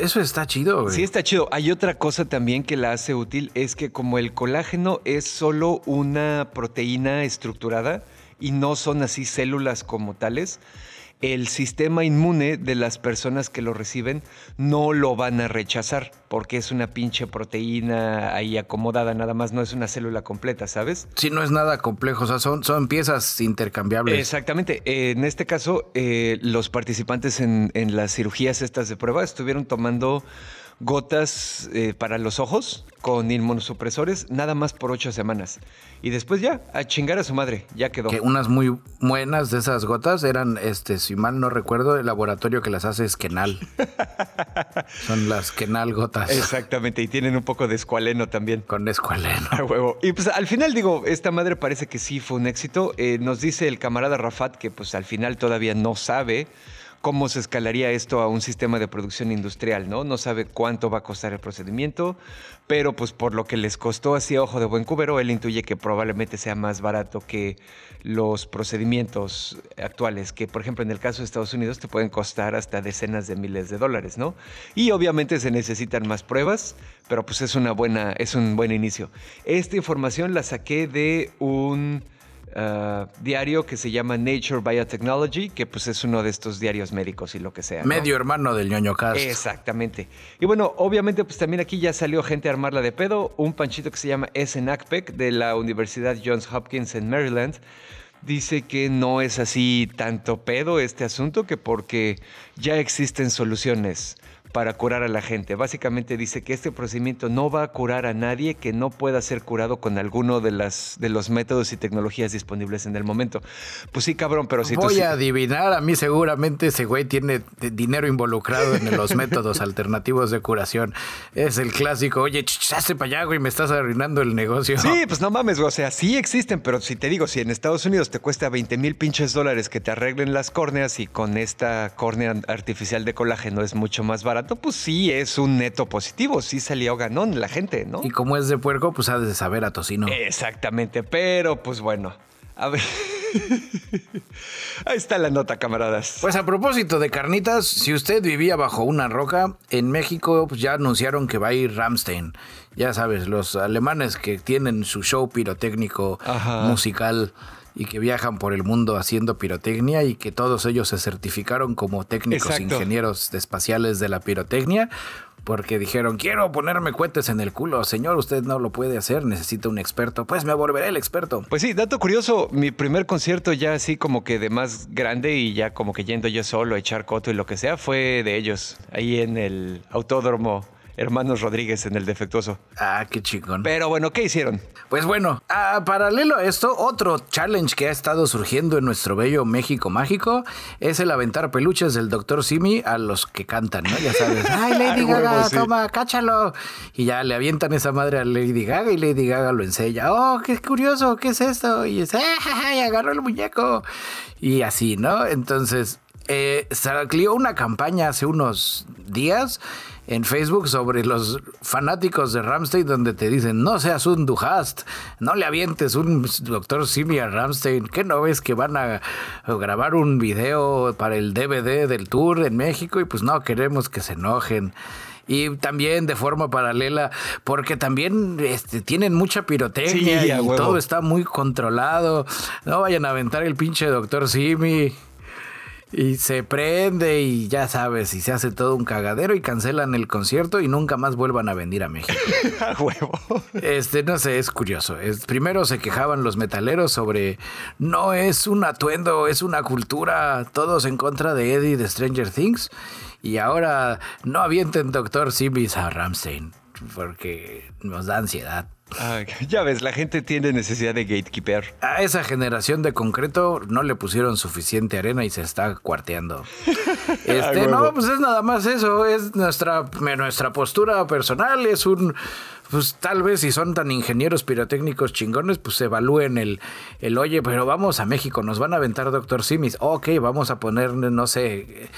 Eso está chido, güey. Sí, está chido. Hay otra cosa también que la hace útil, es que como el colágeno es solo una proteína estructurada y no son así células como tales, el sistema inmune de las personas que lo reciben no lo van a rechazar porque es una pinche proteína ahí acomodada, nada más no es una célula completa, ¿sabes? Sí, no es nada complejo, o sea, son, son piezas intercambiables. Exactamente. en este caso, eh, los participantes en, en las cirugías estas de prueba estuvieron tomando gotas eh, para los ojos con inmunosupresores nada más por ocho semanas. Y después ya, a chingar a su madre, ya quedó. Que unas muy buenas de esas gotas eran, este, si mal no recuerdo, el laboratorio que las hace es Kenal. Son las Kenal gotas. Exactamente, y tienen un poco de escualeno también. Con escualeno. A huevo. Y pues al final digo, esta madre parece que sí fue un éxito. Eh, nos dice el camarada Rafat que pues al final todavía no sabe cómo se escalaría esto a un sistema de producción industrial, ¿no? No sabe cuánto va a costar el procedimiento, pero pues por lo que les costó así a ojo de buen cubero, él intuye que probablemente sea más barato que los procedimientos actuales, que por ejemplo en el caso de Estados Unidos te pueden costar hasta decenas de miles de dólares, ¿no? Y obviamente se necesitan más pruebas, pero pues es una buena, es un buen inicio. Esta información la saqué de un Uh, diario que se llama Nature Biotechnology, que pues es uno de estos diarios médicos y lo que sea. Medio hermano del ñoño cast. Exactamente. Y bueno, obviamente pues también aquí ya salió gente a armarla de pedo. Un panchito que se llama Akpek de la Universidad Johns Hopkins en Maryland dice que no es así tanto pedo este asunto que porque ya existen soluciones para curar a la gente. Básicamente dice que este procedimiento no va a curar a nadie que no pueda ser curado con alguno de, las, de los métodos y tecnologías disponibles en el momento. Pues sí, cabrón, pero si Voy a adivinar, a mí seguramente ese güey tiene dinero involucrado en los métodos alternativos de curación. Es el clásico, oye, chaste para allá, güey, me estás arruinando el negocio. Sí, pues no mames, güey, o sea, sí existen, pero si te digo, si en Estados Unidos te cuesta 20 mil pinches dólares que te arreglen las córneas y con esta córnea artificial de colágeno es mucho más barato, pues sí es un neto positivo, sí salió ganón la gente, ¿no? Y como es de puerco, pues ha de saber a tocino. Exactamente, pero pues bueno, a ver. Ahí está la nota, camaradas. Pues a propósito de carnitas, si usted vivía bajo una roca, en México pues ya anunciaron que va a ir Ramstein. Ya sabes, los alemanes que tienen su show pirotécnico musical y que viajan por el mundo haciendo pirotecnia y que todos ellos se certificaron como técnicos ingenieros espaciales de la pirotecnia, porque dijeron, quiero ponerme cohetes en el culo. Señor, usted no lo puede hacer, necesita un experto. Pues me volveré el experto. Pues sí, dato curioso, mi primer concierto ya así como que de más grande y ya como que yendo yo solo a echar coto y lo que sea, fue de ellos, ahí en el autódromo Hermanos Rodríguez en el defectuoso. Ah, qué chingón. Pero bueno, ¿qué hicieron? Pues bueno, a paralelo a esto, otro challenge que ha estado surgiendo en nuestro bello México mágico es el aventar peluches del Dr. Simi a los que cantan, ¿no? Ya sabes, ay, Lady Gaga, toma, cáchalo. Y ya le avientan esa madre a Lady Gaga y Lady Gaga lo enseña. Oh, qué curioso, ¿qué es esto? Y dice, ay, agarró el muñeco. Y así, ¿no? Entonces, eh, salió una campaña hace unos días en Facebook sobre los fanáticos de Ramstein donde te dicen, no seas un Duhast, no le avientes un doctor Simi a Ramstein, ¿qué no ves que van a grabar un video para el DVD del tour en México y pues no queremos que se enojen? y también de forma paralela, porque también este, tienen mucha pirotecnia y todo está muy controlado. No vayan a aventar el pinche doctor Simi. Y se prende y ya sabes, y se hace todo un cagadero y cancelan el concierto y nunca más vuelvan a venir a México. a huevo. Este, no sé, es curioso. Es, primero se quejaban los metaleros sobre no es un atuendo, es una cultura, todos en contra de Eddie de Stranger Things. Y ahora no avienten Doctor Simis a Ramstein porque nos da ansiedad. Ah, ya ves, la gente tiene necesidad de gatekeeper. A esa generación de concreto no le pusieron suficiente arena y se está cuarteando. Este, no, pues es nada más eso, es nuestra, nuestra postura personal, es un pues tal vez si son tan ingenieros pirotécnicos chingones, pues evalúen el, el oye, pero vamos a México, nos van a aventar Doctor Simis. Ok, vamos a poner, no sé,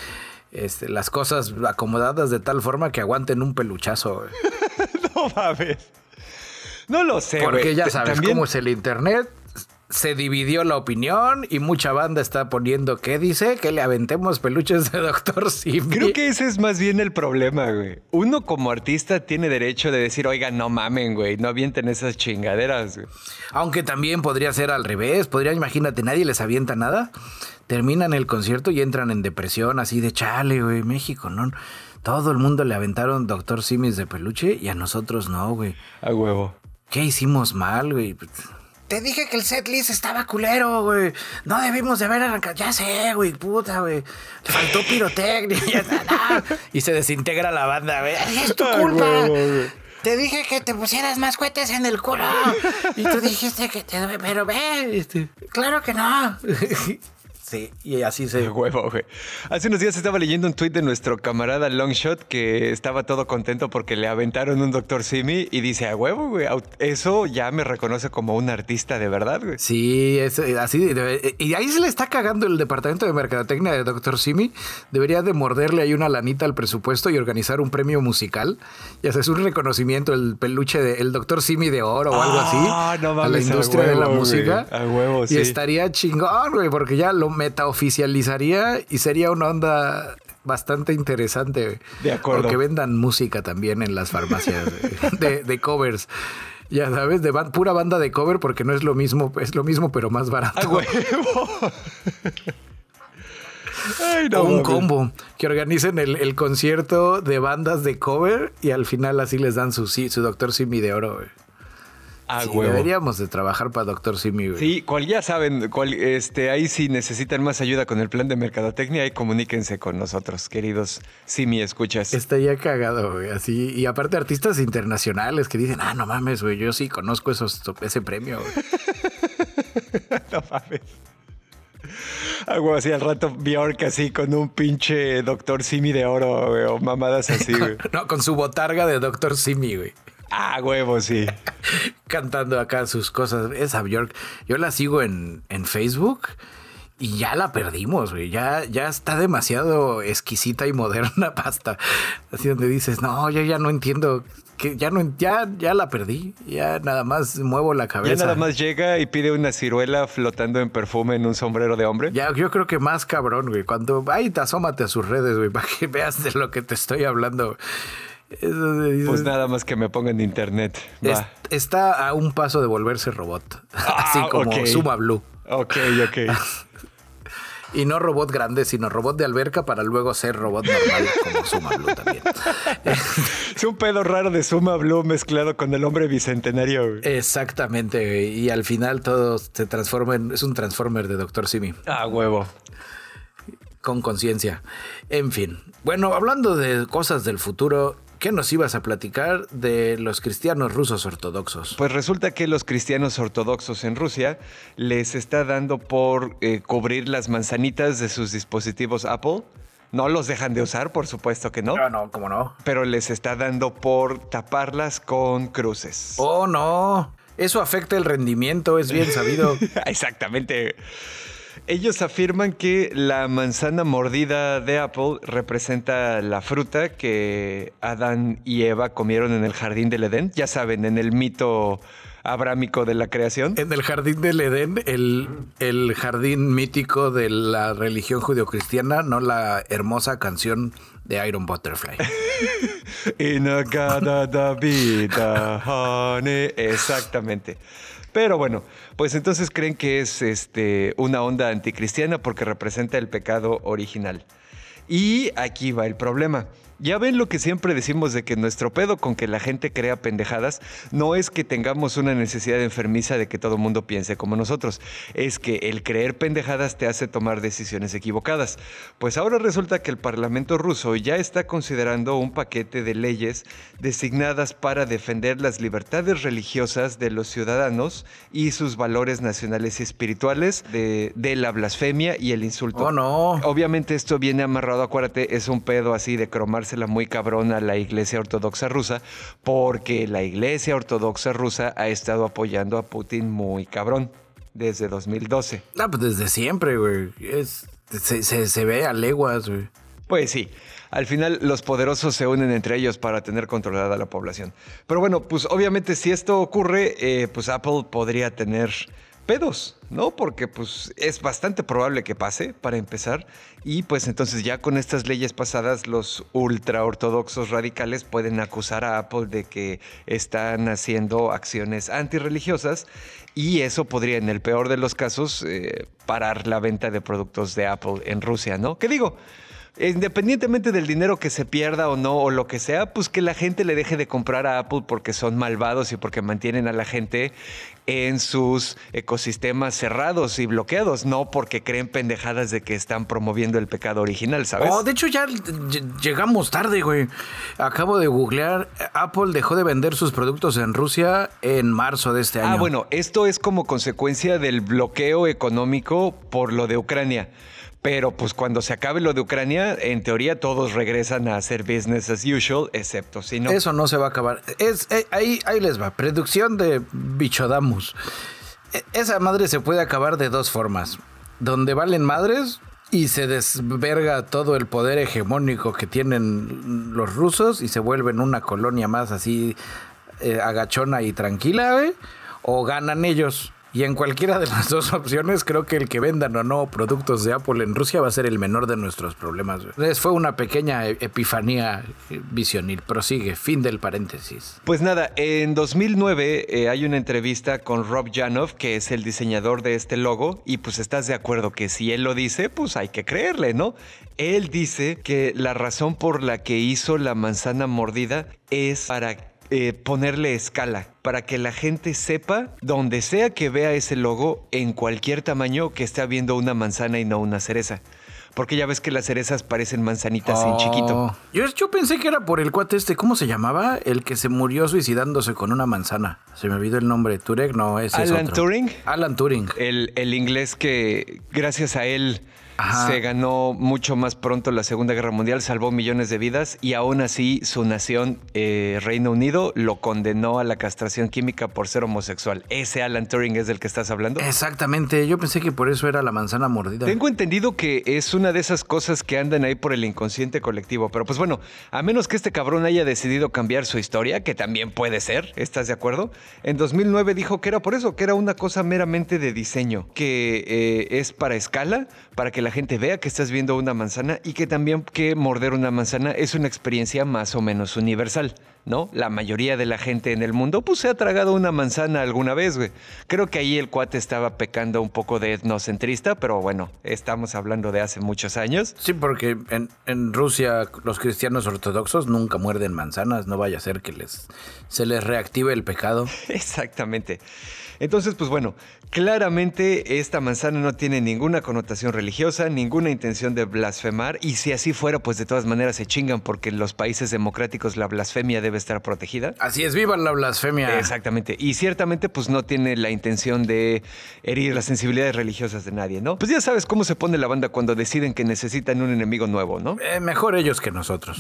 este, las cosas acomodadas de tal forma que aguanten un peluchazo. no mames. No lo sé. Porque ya sabes cómo es el internet. Se dividió la opinión y mucha banda está poniendo ¿qué dice? Que le aventemos peluches de Doctor Simi. Creo que ese es más bien el problema, güey. Uno como artista tiene derecho de decir, oiga, no mamen, güey, no avienten esas chingaderas, güey. Aunque también podría ser al revés. Podría, imagínate, nadie les avienta nada. Terminan el concierto y entran en depresión así de chale, güey, México, ¿no? Todo el mundo le aventaron Doctor Simis de peluche y a nosotros no, güey. A huevo. ¿Qué hicimos mal, güey? Te dije que el setlist estaba culero, güey. No debimos de haber arrancado. Ya sé, güey, puta, güey. Faltó pirotecnia. y se desintegra la banda, güey. Es tu culpa. te dije que te pusieras más cohetes en el culo. Y tú dijiste que te... Pero ve, este, claro que no. Sí, y así se. huevo, güey. Hace unos días estaba leyendo un tuit de nuestro camarada Longshot que estaba todo contento porque le aventaron un Doctor Simi y dice, a huevo, güey. Eso ya me reconoce como un artista de verdad, güey. Sí, es eh, así. Y ahí se le está cagando el departamento de mercadotecnia de Doctor Simi. Debería de morderle ahí una lanita al presupuesto y organizar un premio musical. Y hacer un reconocimiento, el peluche del Doctor Simi de oro o algo así. Ah, no a la industria de la música. A huevo, sí. Y estaría chingón, güey, porque ya lo meta-oficializaría y sería una onda bastante interesante. De acuerdo. que vendan música también en las farmacias de, covers. Ya sabes, de pura banda de cover porque no es lo mismo, es lo mismo pero más barato. o un combo que organicen el, concierto de bandas de cover y al final así les dan su, su doctor Simi de oro. Deberíamos de trabajar para Doctor Simi, Sí, cual ya saben, cual, este, ahí si necesitan más ayuda con el plan de mercadotecnia, ahí comuníquense con nosotros, queridos Simi, escuchas. Está ya cagado, güey, así. Y aparte artistas internacionales que dicen, ah, no mames, güey, yo sí conozco esos, ese premio, no mames. Algo así al rato Bjork así con un pinche Doctor Simi de oro, güey, o mamadas así, güey. no, con su botarga de Doctor Simi, güey. Ah, huevo, sí. Cantando acá sus cosas. Esa Bjork, yo la sigo en, Facebook y ya la perdimos, güey. Ya, ya está demasiado exquisita y moderna pasta. Así donde dices, no, yo ya no entiendo. Que ya no ya, ya la perdí. Ya nada más muevo la cabeza. Ya nada más llega y pide una ciruela flotando en perfume en un sombrero de hombre. Ya, yo creo que más cabrón, güey. Cuando ay, te asómate a sus redes, güey, para que veas de lo que te estoy hablando. Pues nada más que me ponga en internet. está a un paso de volverse robot. Así ah, como Suma Blue. Ok, ok. Y no robot grande, sino robot de alberca para luego ser robot normal como Suma Blue también. es un pedo raro de Suma Blue mezclado con el hombre bicentenario. Exactamente, y al final todo se transforma en... Es un Transformer de Doctor Simi. Ah, huevo con conciencia. En fin. Bueno, hablando de cosas del futuro, ¿Qué nos ibas a platicar de los cristianos rusos ortodoxos? Pues resulta que los cristianos ortodoxos en Rusia les está dando por eh, cubrir las manzanitas de sus dispositivos Apple. No los dejan de usar, por supuesto que no. No, no, cómo no. Pero les está dando por taparlas con cruces. Oh, no. Eso afecta el rendimiento, es bien sabido. Exactamente. Ellos afirman que la manzana mordida de Apple representa la fruta que Adán y Eva comieron en el jardín del Edén. Ya saben, en el mito abrámico de la creación. En el jardín del Edén, el, el jardín mítico de la religión judeocristiana, no la hermosa canción de Iron Butterfly. Exactamente. Pero bueno, pues entonces creen que es este, una onda anticristiana porque representa el pecado original. Y aquí va el problema. Ya ven lo que siempre decimos de que nuestro pedo con que la gente crea pendejadas no es que tengamos una necesidad enfermiza de que todo el mundo piense como nosotros, es que el creer pendejadas te hace tomar decisiones equivocadas. Pues ahora resulta que el Parlamento ruso ya está considerando un paquete de leyes designadas para defender las libertades religiosas de los ciudadanos y sus valores nacionales y espirituales de, la blasfemia y el insulto. Oh, no. Obviamente esto viene amarrado, acuérdate, es un pedo así de cromarse muy cabrona a la Iglesia Ortodoxa rusa, porque la Iglesia Ortodoxa rusa ha estado apoyando a Putin muy cabrón desde 2012. Ah, pues desde siempre, güey. se, se, ve a leguas, güey. Pues sí. Al final los poderosos se unen entre ellos para tener controlada la población. Pero bueno, pues obviamente si esto ocurre, eh, pues Apple podría tener pedos, ¿no? Porque pues es bastante probable que pase, para empezar. Y pues entonces ya con estas leyes pasadas, los ultra ortodoxos radicales pueden acusar a Apple de que están haciendo acciones antirreligiosas y eso podría, en el peor de los casos, eh, parar la venta de productos de Apple en Rusia, ¿no? ¿Qué digo? Independientemente del dinero que se pierda o no, o lo que sea, pues que la gente le deje de comprar a Apple porque son malvados y porque mantienen a la gente en sus ecosistemas cerrados y bloqueados, no porque creen pendejadas de que están promoviendo el pecado original, ¿sabes? Oh, de hecho ya llegamos tarde, güey. Acabo de googlear, Apple dejó de vender sus productos en Rusia en marzo de este ah, año. Ah, bueno, esto es como consecuencia del bloqueo económico por lo de Ucrania. Pero pues cuando se acabe lo de Ucrania, en teoría todos regresan a hacer business as usual, excepto si no. Eso no se va a acabar. Es, eh, ahí, ahí les va. Producción de Bichodamus. E, esa madre se puede acabar de dos formas. Donde valen madres y se desverga todo el poder hegemónico que tienen los rusos y se vuelven una colonia más así eh, agachona y tranquila, o ganan ellos. Y en cualquiera de las dos opciones, creo que el que vendan o no productos de Apple en Rusia va a ser el menor de nuestros problemas. Fue una pequeña e-, epifanía eh, visionil. Prosigue, fin del paréntesis. Pues nada, en 2009 eh, hay una entrevista con Rob Janov, que es el diseñador de este logo, y pues estás de acuerdo que si él lo dice, pues hay que creerle, ¿no? Él dice que la razón por la que hizo la manzana mordida es para eh, ponerle escala para que la gente sepa, donde sea que vea ese logo, en cualquier tamaño, que está viendo una manzana y no una cereza. Porque ya ves que las cerezas parecen manzanitas en chiquito. Oh. Yo, yo, pensé que era por el cuate este, ¿cómo se llamaba? El que se murió suicidándose con una manzana. Se me olvidó el nombre. Turek, no, ese Alan Turing. Alan Turing. El, el inglés que gracias a él se ganó mucho más pronto la Segunda Guerra Mundial, salvó millones de vidas y aún así su nación, eh, Reino Unido, lo condenó a la castración química por ser homosexual. Ese Alan Turing es del que estás hablando. Exactamente, yo pensé que por eso era la manzana mordida. Tengo entendido que es una de esas cosas que andan ahí por el inconsciente colectivo, pero pues bueno, a menos que este cabrón haya decidido cambiar su historia, que también puede ser, ¿estás de acuerdo? En 2009 dijo que era por eso, que era una cosa meramente de diseño, que eh, es para escala, para que la gente vea que estás viendo una manzana y que también que morder una manzana es una experiencia más o menos universal. ¿no? La mayoría de la gente en el mundo, pues se ha tragado una manzana alguna vez, güey. Creo que ahí el cuate estaba pecando un poco de etnocentrista, pero bueno, estamos hablando de hace muchos años. Sí, porque en, en Rusia los cristianos ortodoxos nunca muerden manzanas, no vaya a ser que les, se les reactive el pecado. Exactamente. Entonces, pues bueno, claramente esta manzana no tiene ninguna connotación religiosa, ninguna intención de blasfemar, y si así fuera, pues de todas maneras se chingan porque en los países democráticos la blasfemia debe estar protegida. Así es, viva la blasfemia. Exactamente. Y ciertamente, pues no tiene la intención de herir las sensibilidades religiosas de nadie, ¿no? Pues ya sabes cómo se pone la banda cuando deciden que necesitan un enemigo nuevo, ¿no? Eh, mejor ellos que nosotros.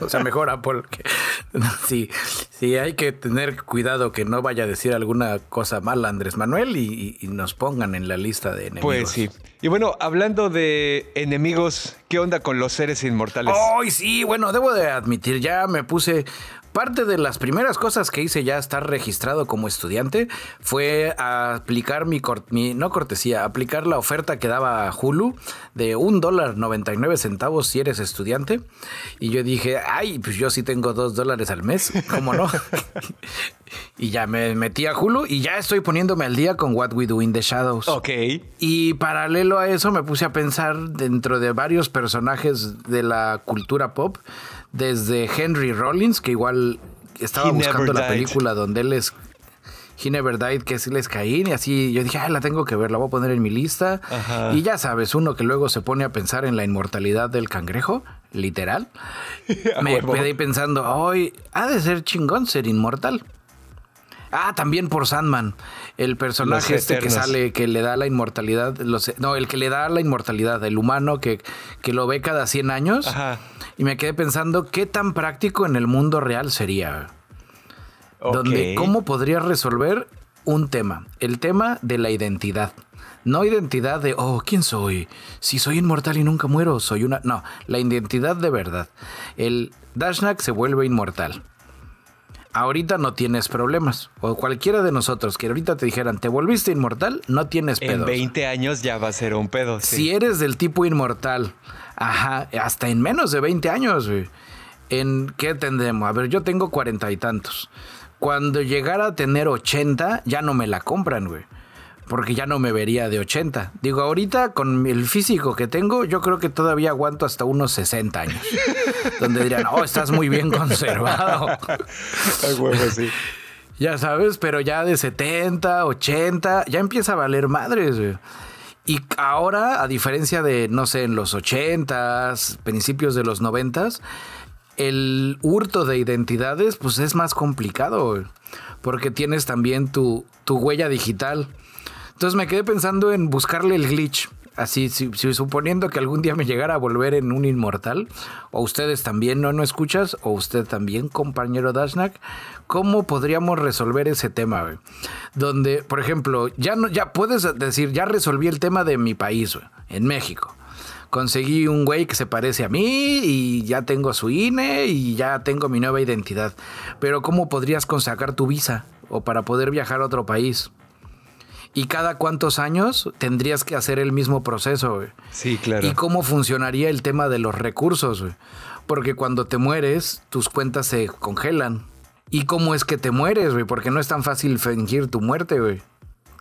o sea, mejor Apple. Que... Sí, sí, hay que tener cuidado que no vaya a decir alguna cosa mala Andrés Manuel y, y, nos pongan en la lista de enemigos. Pues sí. Y bueno, hablando de enemigos, ¿qué onda con los seres inmortales? ¡Ay, sí! Bueno, debo de admitir, ya me puse Parte de las primeras cosas que hice ya estar registrado como estudiante fue aplicar mi, mi, no cortesía, aplicar la oferta que daba Hulu de un dólar 99 centavos si eres estudiante. Y yo dije, ay, pues yo sí tengo dos dólares al mes, ¿cómo no? y ya me metí a Hulu y ya estoy poniéndome al día con What We Do in the Shadows. Ok. Y paralelo a eso me puse a pensar dentro de varios personajes de la cultura pop desde Henry Rollins, que igual estaba buscando la película donde él es He Never Died, que es Les Caín, y así yo dije, ah, la tengo que ver, la voy a poner en mi lista. Y ya sabes, uno que luego se pone a pensar en la inmortalidad del cangrejo, literal. me quedé pensando, hoy ha de ser chingón ser inmortal. Ah, también por Sandman, el personaje este que sale, que le da la inmortalidad, no, el que le da la inmortalidad, el humano que, que lo ve cada 100 años. Ajá y me quedé pensando qué tan práctico en el mundo real sería. Donde, ¿cómo podría resolver un tema? El tema de la identidad. No identidad de, oh, ¿quién soy? Si soy inmortal y nunca muero, soy una... No, la identidad de verdad. El Dashnak se vuelve inmortal. Ahorita no tienes problemas. O cualquiera de nosotros que ahorita te dijeran, te volviste inmortal, no tienes pedos. En 20 años ya va a ser un pedo. Si eres del tipo inmortal Ajá, hasta en menos de 20 años, güey. ¿En qué tendremos? A ver, yo tengo cuarenta y tantos. Cuando llegara a tener 80, ya no me la compran, güey. Porque ya no me vería de 80. Digo, ahorita con el físico que tengo, yo creo que todavía aguanto hasta unos 60 años. donde dirían, oh, estás muy bien conservado. Ay, bueno, sí. Ya sabes, pero ya de 70, 80, ya empieza a valer madres, güey. Y ahora, a diferencia de, no sé, en los 80s, principios de los 90s, el hurto de identidades pues es más complicado, porque tienes también tu, tu huella digital. Entonces me quedé pensando en buscarle el glitch. Así, si, suponiendo que algún día me llegara a volver en un inmortal, o ustedes también no no escuchas, o usted también, compañero Dashnak, ¿cómo podríamos resolver ese tema? Donde, por ejemplo, ya no, ya puedes decir, ya resolví el tema de mi país, en México. Conseguí un güey que se parece a mí y ya tengo su INE y ya tengo mi nueva identidad. Pero ¿cómo podrías consacar tu visa o para poder viajar a otro país? Y cada cuántos años tendrías que hacer el mismo proceso, güey. Sí, claro. Y cómo funcionaría el tema de los recursos, güey. Porque cuando te mueres, tus cuentas se congelan. ¿Y cómo es que te mueres, güey? Porque no es tan fácil fingir tu muerte, güey.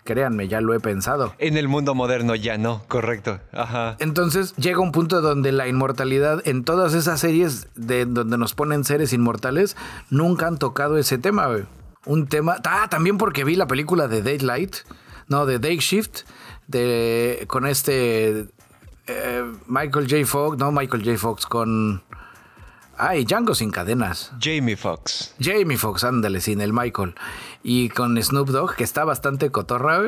Créanme, ya lo he pensado. En el mundo moderno ya no, correcto. Ajá. Entonces llega un punto donde la inmortalidad, en todas esas series de donde nos ponen seres inmortales, nunca han tocado ese tema, güey. Un tema. Ah, también porque vi la película de Daylight no, de Day Shift, de, con este eh, Michael J. Fox, no Michael J. Fox, con... Ay, Django sin cadenas. Jamie Fox. Jamie Fox, ándale, sin el Michael. Y con Snoop Dogg, que está bastante cotorra,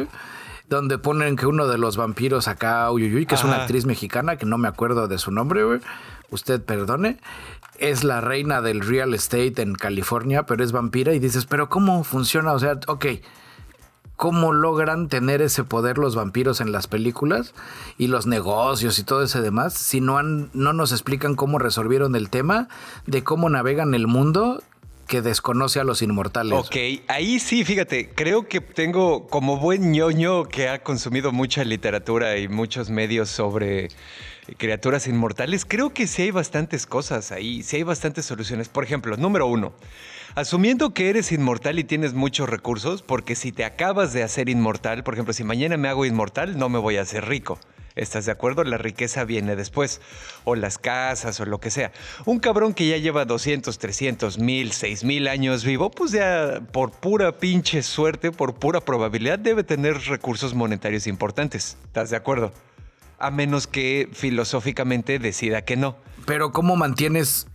donde ponen que uno de los vampiros acá, Uyuyuy, que es una actriz mexicana, que no me acuerdo de su nombre, güey. Usted perdone. Es la reina del real estate en California, pero es vampira. Y dices, ¿pero cómo funciona? O sea, ok cómo logran tener ese poder los vampiros en las películas y los negocios y todo ese demás, si no, han, no nos explican cómo resolvieron el tema de cómo navegan el mundo que desconoce a los inmortales. Ok, ahí sí, fíjate, creo que tengo como buen ñoño que ha consumido mucha literatura y muchos medios sobre criaturas inmortales, creo que sí hay bastantes cosas ahí, sí hay bastantes soluciones. Por ejemplo, número uno, asumiendo que eres inmortal y tienes muchos recursos, porque si te acabas de hacer inmortal, por ejemplo, si mañana me hago inmortal, no me voy a hacer rico. ¿Estás de acuerdo? La riqueza viene después, o las casas, o lo que sea. Un cabrón que ya lleva 200, 300, 1000, 6000 años vivo, pues ya por pura pinche suerte, por pura probabilidad, debe tener recursos monetarios importantes. ¿Estás de acuerdo? A menos que filosóficamente decida que no. Pero ¿cómo mantienes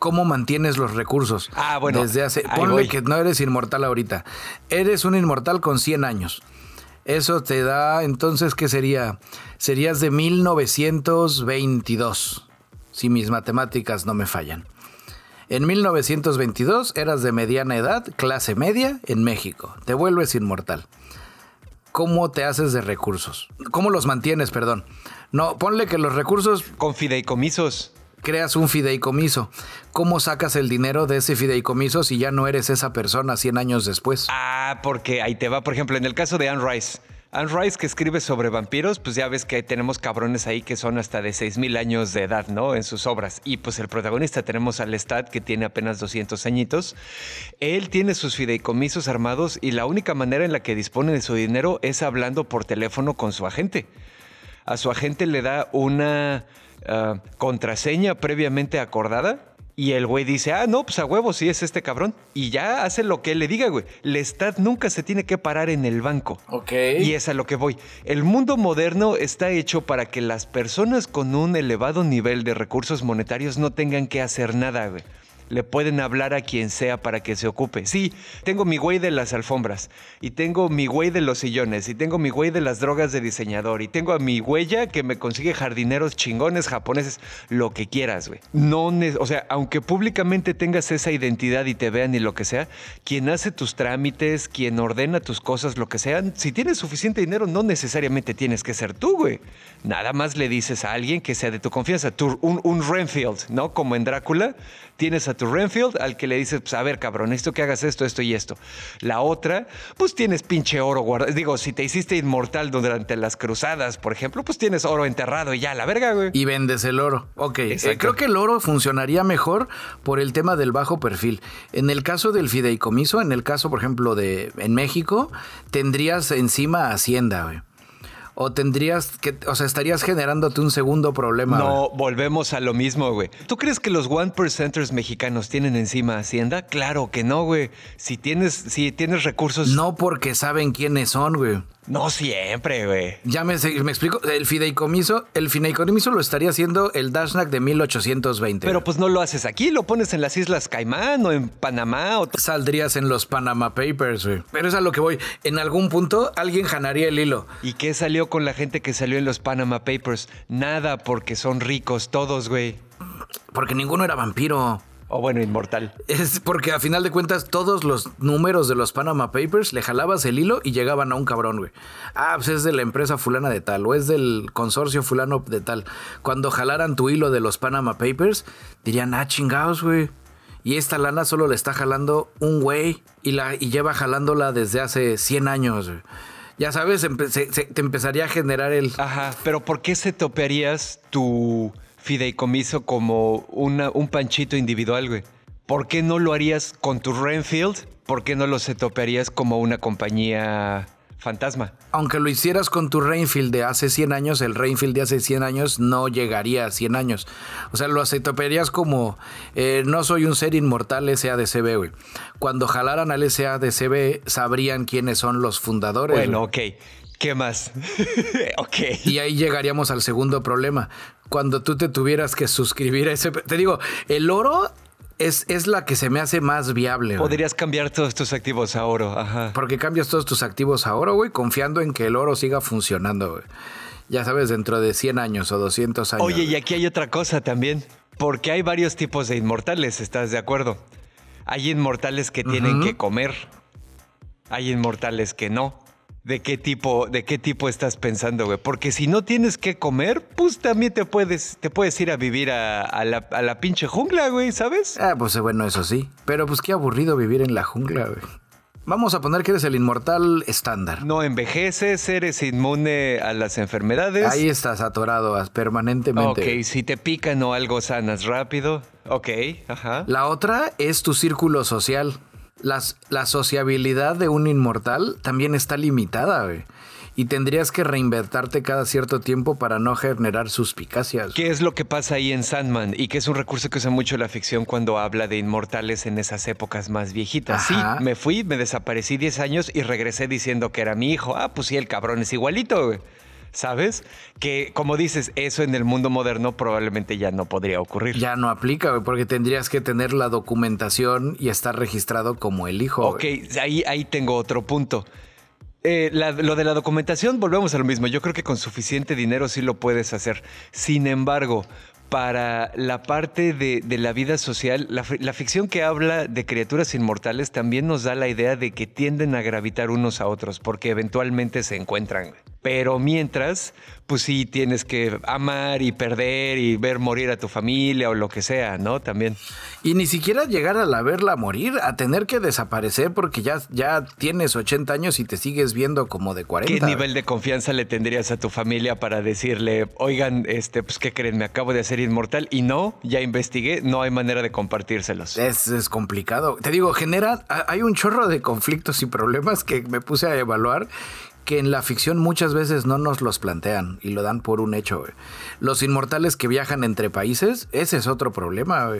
cómo mantienes los recursos? Ah, bueno. Desde hace. Ponle que no eres inmortal ahorita. Eres un inmortal con 100 años. Eso te da, entonces, ¿qué sería? Serías de 1922, si mis matemáticas no me fallan. En 1922 eras de mediana edad, clase media, en México. Te vuelves inmortal. ¿Cómo te haces de recursos? ¿Cómo los mantienes, perdón? No, ponle que los recursos... Con fideicomisos creas un fideicomiso. ¿Cómo sacas el dinero de ese fideicomiso si ya no eres esa persona 100 años después? Ah, porque ahí te va, por ejemplo, en el caso de Anne Rice. Anne Rice que escribe sobre vampiros, pues ya ves que tenemos cabrones ahí que son hasta de 6.000 años de edad, ¿no? En sus obras. Y pues el protagonista tenemos al Lestat que tiene apenas 200 añitos. Él tiene sus fideicomisos armados y la única manera en la que dispone de su dinero es hablando por teléfono con su agente. A su agente le da una Ah, contraseña previamente acordada. Y el güey dice, ah, no, pues a huevo, sí es este cabrón. Y ya hace lo que él le diga, güey. Lestat nunca se tiene que parar en el banco. Ok. Y es a lo que voy. El mundo moderno está hecho para que las personas con un elevado nivel de recursos monetarios no tengan que hacer nada, güey le pueden hablar a quien sea para que se ocupe. Sí, tengo mi güey de las alfombras, y tengo mi güey de los sillones, y tengo mi güey de las drogas de diseñador, y tengo a mi huella que me consigue jardineros chingones japoneses, lo que quieras, güey. No, o sea, aunque públicamente tengas esa identidad y te vean y lo que sea, quien hace tus trámites, quien ordena tus cosas, lo que sean, si tienes suficiente dinero, no necesariamente tienes que ser tú, güey. Nada más le dices a alguien que sea de tu confianza, un, un Renfield, ¿no? Como en Drácula, tienes a tu Renfield al que le dices, pues a ver, cabrón, necesito que hagas esto, esto y esto. La otra, pues tienes pinche oro guardado. Digo, si te hiciste inmortal durante las cruzadas, por ejemplo, pues tienes oro enterrado y ya, la verga, güey. Y vendes el oro. Ok, eh, creo que el oro funcionaría mejor por el tema del bajo perfil. En el caso del fideicomiso, en el caso, por ejemplo, de en México, tendrías encima Hacienda, güey o tendrías que, o sea, estarías generándote un segundo problema. No, volvemos a lo mismo, güey. ¿Tú crees que los one percenters mexicanos tienen encima Hacienda? Claro que no, güey. Si tienes, si tienes recursos. No porque saben quiénes son, güey. No siempre, güey. Ya me, me, explico. El fideicomiso, el fideicomiso lo estaría haciendo el Dashnak de 1820. Pero pues no lo haces aquí, lo pones en las Islas Caimán o en Panamá. O Saldrías en los Panama Papers, güey. Pero es a lo que voy. En algún punto alguien ganaría el hilo. ¿Y qué salió con la gente que salió en los Panama Papers? Nada, porque son ricos todos, güey. Porque ninguno era vampiro. O bueno, inmortal. Es porque a final de cuentas todos los números de los Panama Papers le jalabas el hilo y llegaban a un cabrón, güey. Ah, pues es de la empresa fulana de tal o es del consorcio fulano de tal. Cuando jalaran tu hilo de los Panama Papers, dirían, ah, chingados, güey. Y esta lana solo le está jalando un güey y, la, y lleva jalándola desde hace 100 años, güey. Ya sabes, te empezaría a generar el... Ajá, pero ¿por qué se topearías tu fideicomiso como una, un panchito individual, güey. ¿Por qué no lo harías con tu Renfield? ¿Por qué no lo setopearías como una compañía fantasma? Aunque lo hicieras con tu Rainfield de hace 100 años, el Rainfield de hace 100 años no llegaría a 100 años. O sea, lo setopearías como eh, no soy un ser inmortal SADCB, güey. Cuando jalaran al SADCB, sabrían quiénes son los fundadores. Bueno, ok. ¿Qué más? ok. Y ahí llegaríamos al segundo problema. Cuando tú te tuvieras que suscribir a ese... Te digo, el oro es, es, la que se me hace más viable. Podrías cambiar todos tus activos a oro, ajá. Porque cambias todos tus activos a oro, güey, confiando en que el oro siga funcionando, güey. Ya sabes, dentro de 100 años o 200 años. Oye, y aquí hay otra cosa también. Porque hay varios tipos de inmortales, ¿estás de acuerdo? Hay inmortales que tienen que comer. Hay inmortales que no de qué tipo, de qué tipo estás pensando, güey. Porque si no tienes que comer, pues también te puedes, te puedes ir a vivir a, la, a la, pinche jungla, güey, ¿sabes? Ah, pues bueno, eso sí. Pero pues qué aburrido vivir en la jungla, güey. Vamos a poner que eres el inmortal estándar. No envejeces, eres inmune a las enfermedades. Ahí estás atorado permanentemente. Ok, si te pican o algo sanas rápido. Ok, ajá. La otra es tu círculo social. Las, la sociabilidad de un inmortal también está limitada, güey y tendrías que reinvertarte cada cierto tiempo para no generar suspicacias. ¿Qué es lo que pasa ahí en Sandman? Y que es un recurso que usa mucho la ficción cuando habla de inmortales en esas épocas más viejitas. Sí, me fui, me desaparecí 10 años y regresé diciendo que era mi hijo. Ah, pues sí, el cabrón es igualito, ¿Sabes? Que, como dices, eso en el mundo moderno probablemente ya no podría ocurrir. Ya no aplica, porque tendrías que tener la documentación y estar registrado como el hijo. Ok, ahí, ahí tengo otro punto. Eh, lo de la documentación, volvemos a lo mismo. Yo creo que con suficiente dinero sí lo puedes hacer. Sin embargo, para la parte de, la vida social, la, ficción que habla de criaturas inmortales también nos da la idea de que tienden a gravitar unos a otros porque eventualmente se encuentran. Pero mientras, pues sí tienes que amar y perder y ver morir a tu familia o lo que sea, ¿no? También. Y ni siquiera llegar a la verla morir, a tener que desaparecer porque ya, ya tienes 80 años y te sigues viendo como de 40. ¿Qué nivel de confianza le tendrías a tu familia para decirle, oigan, este, pues qué creen, me acabo de hacer inmortal y no, ya investigué, no hay manera de compartírselos? Es, es complicado. Te digo, genera, hay un chorro de conflictos y problemas que me puse a evaluar que en la ficción muchas veces no nos los plantean y lo dan por un hecho. Los inmortales que viajan entre países, ese es otro problema.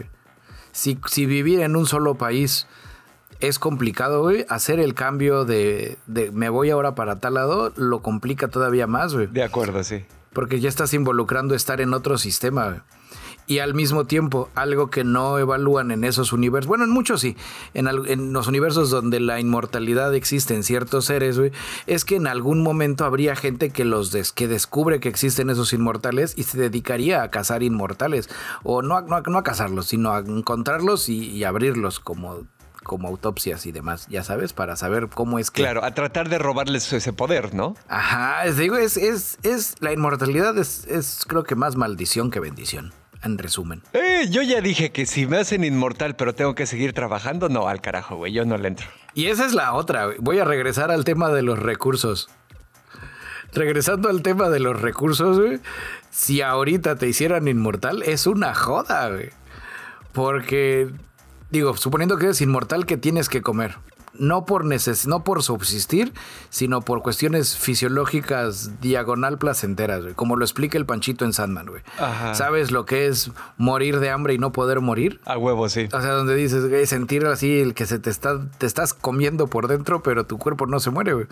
Si, si, vivir en un solo país es complicado, hacer el cambio de, de, me voy ahora para tal lado lo complica todavía más. De acuerdo, sí. Porque ya estás involucrando estar en otro sistema y al mismo tiempo algo que no evalúan en esos universos, bueno, en muchos sí, en, los universos donde la inmortalidad existe en ciertos seres, es que en algún momento habría gente que los que descubre que existen esos inmortales y se dedicaría a cazar inmortales, o no, no, a cazarlos, sino a encontrarlos y, abrirlos como como autopsias y demás, ya sabes, para saber cómo es que... Claro, a tratar de robarles ese poder, ¿no? Ajá, digo, es, es, es la inmortalidad es, es creo que más maldición que bendición en resumen. Eh, yo ya dije que si me hacen inmortal, pero tengo que seguir trabajando, no, al carajo, güey, yo no le entro. Y esa es la otra, güey. Voy a regresar al tema de los recursos. Regresando al tema de los recursos, güey. Si ahorita te hicieran inmortal, es una joda, güey. Porque, digo, suponiendo que eres inmortal, ¿qué tienes que comer? No por, neces no por subsistir, sino por cuestiones fisiológicas diagonal placenteras, güey. Como lo explica el Panchito en Sandman, güey. ¿Sabes lo que es morir de hambre y no poder morir? A huevo, sí. O sea, donde dices, güey, sentir así el que se te está, te estás comiendo por dentro, pero tu cuerpo no se muere, güey.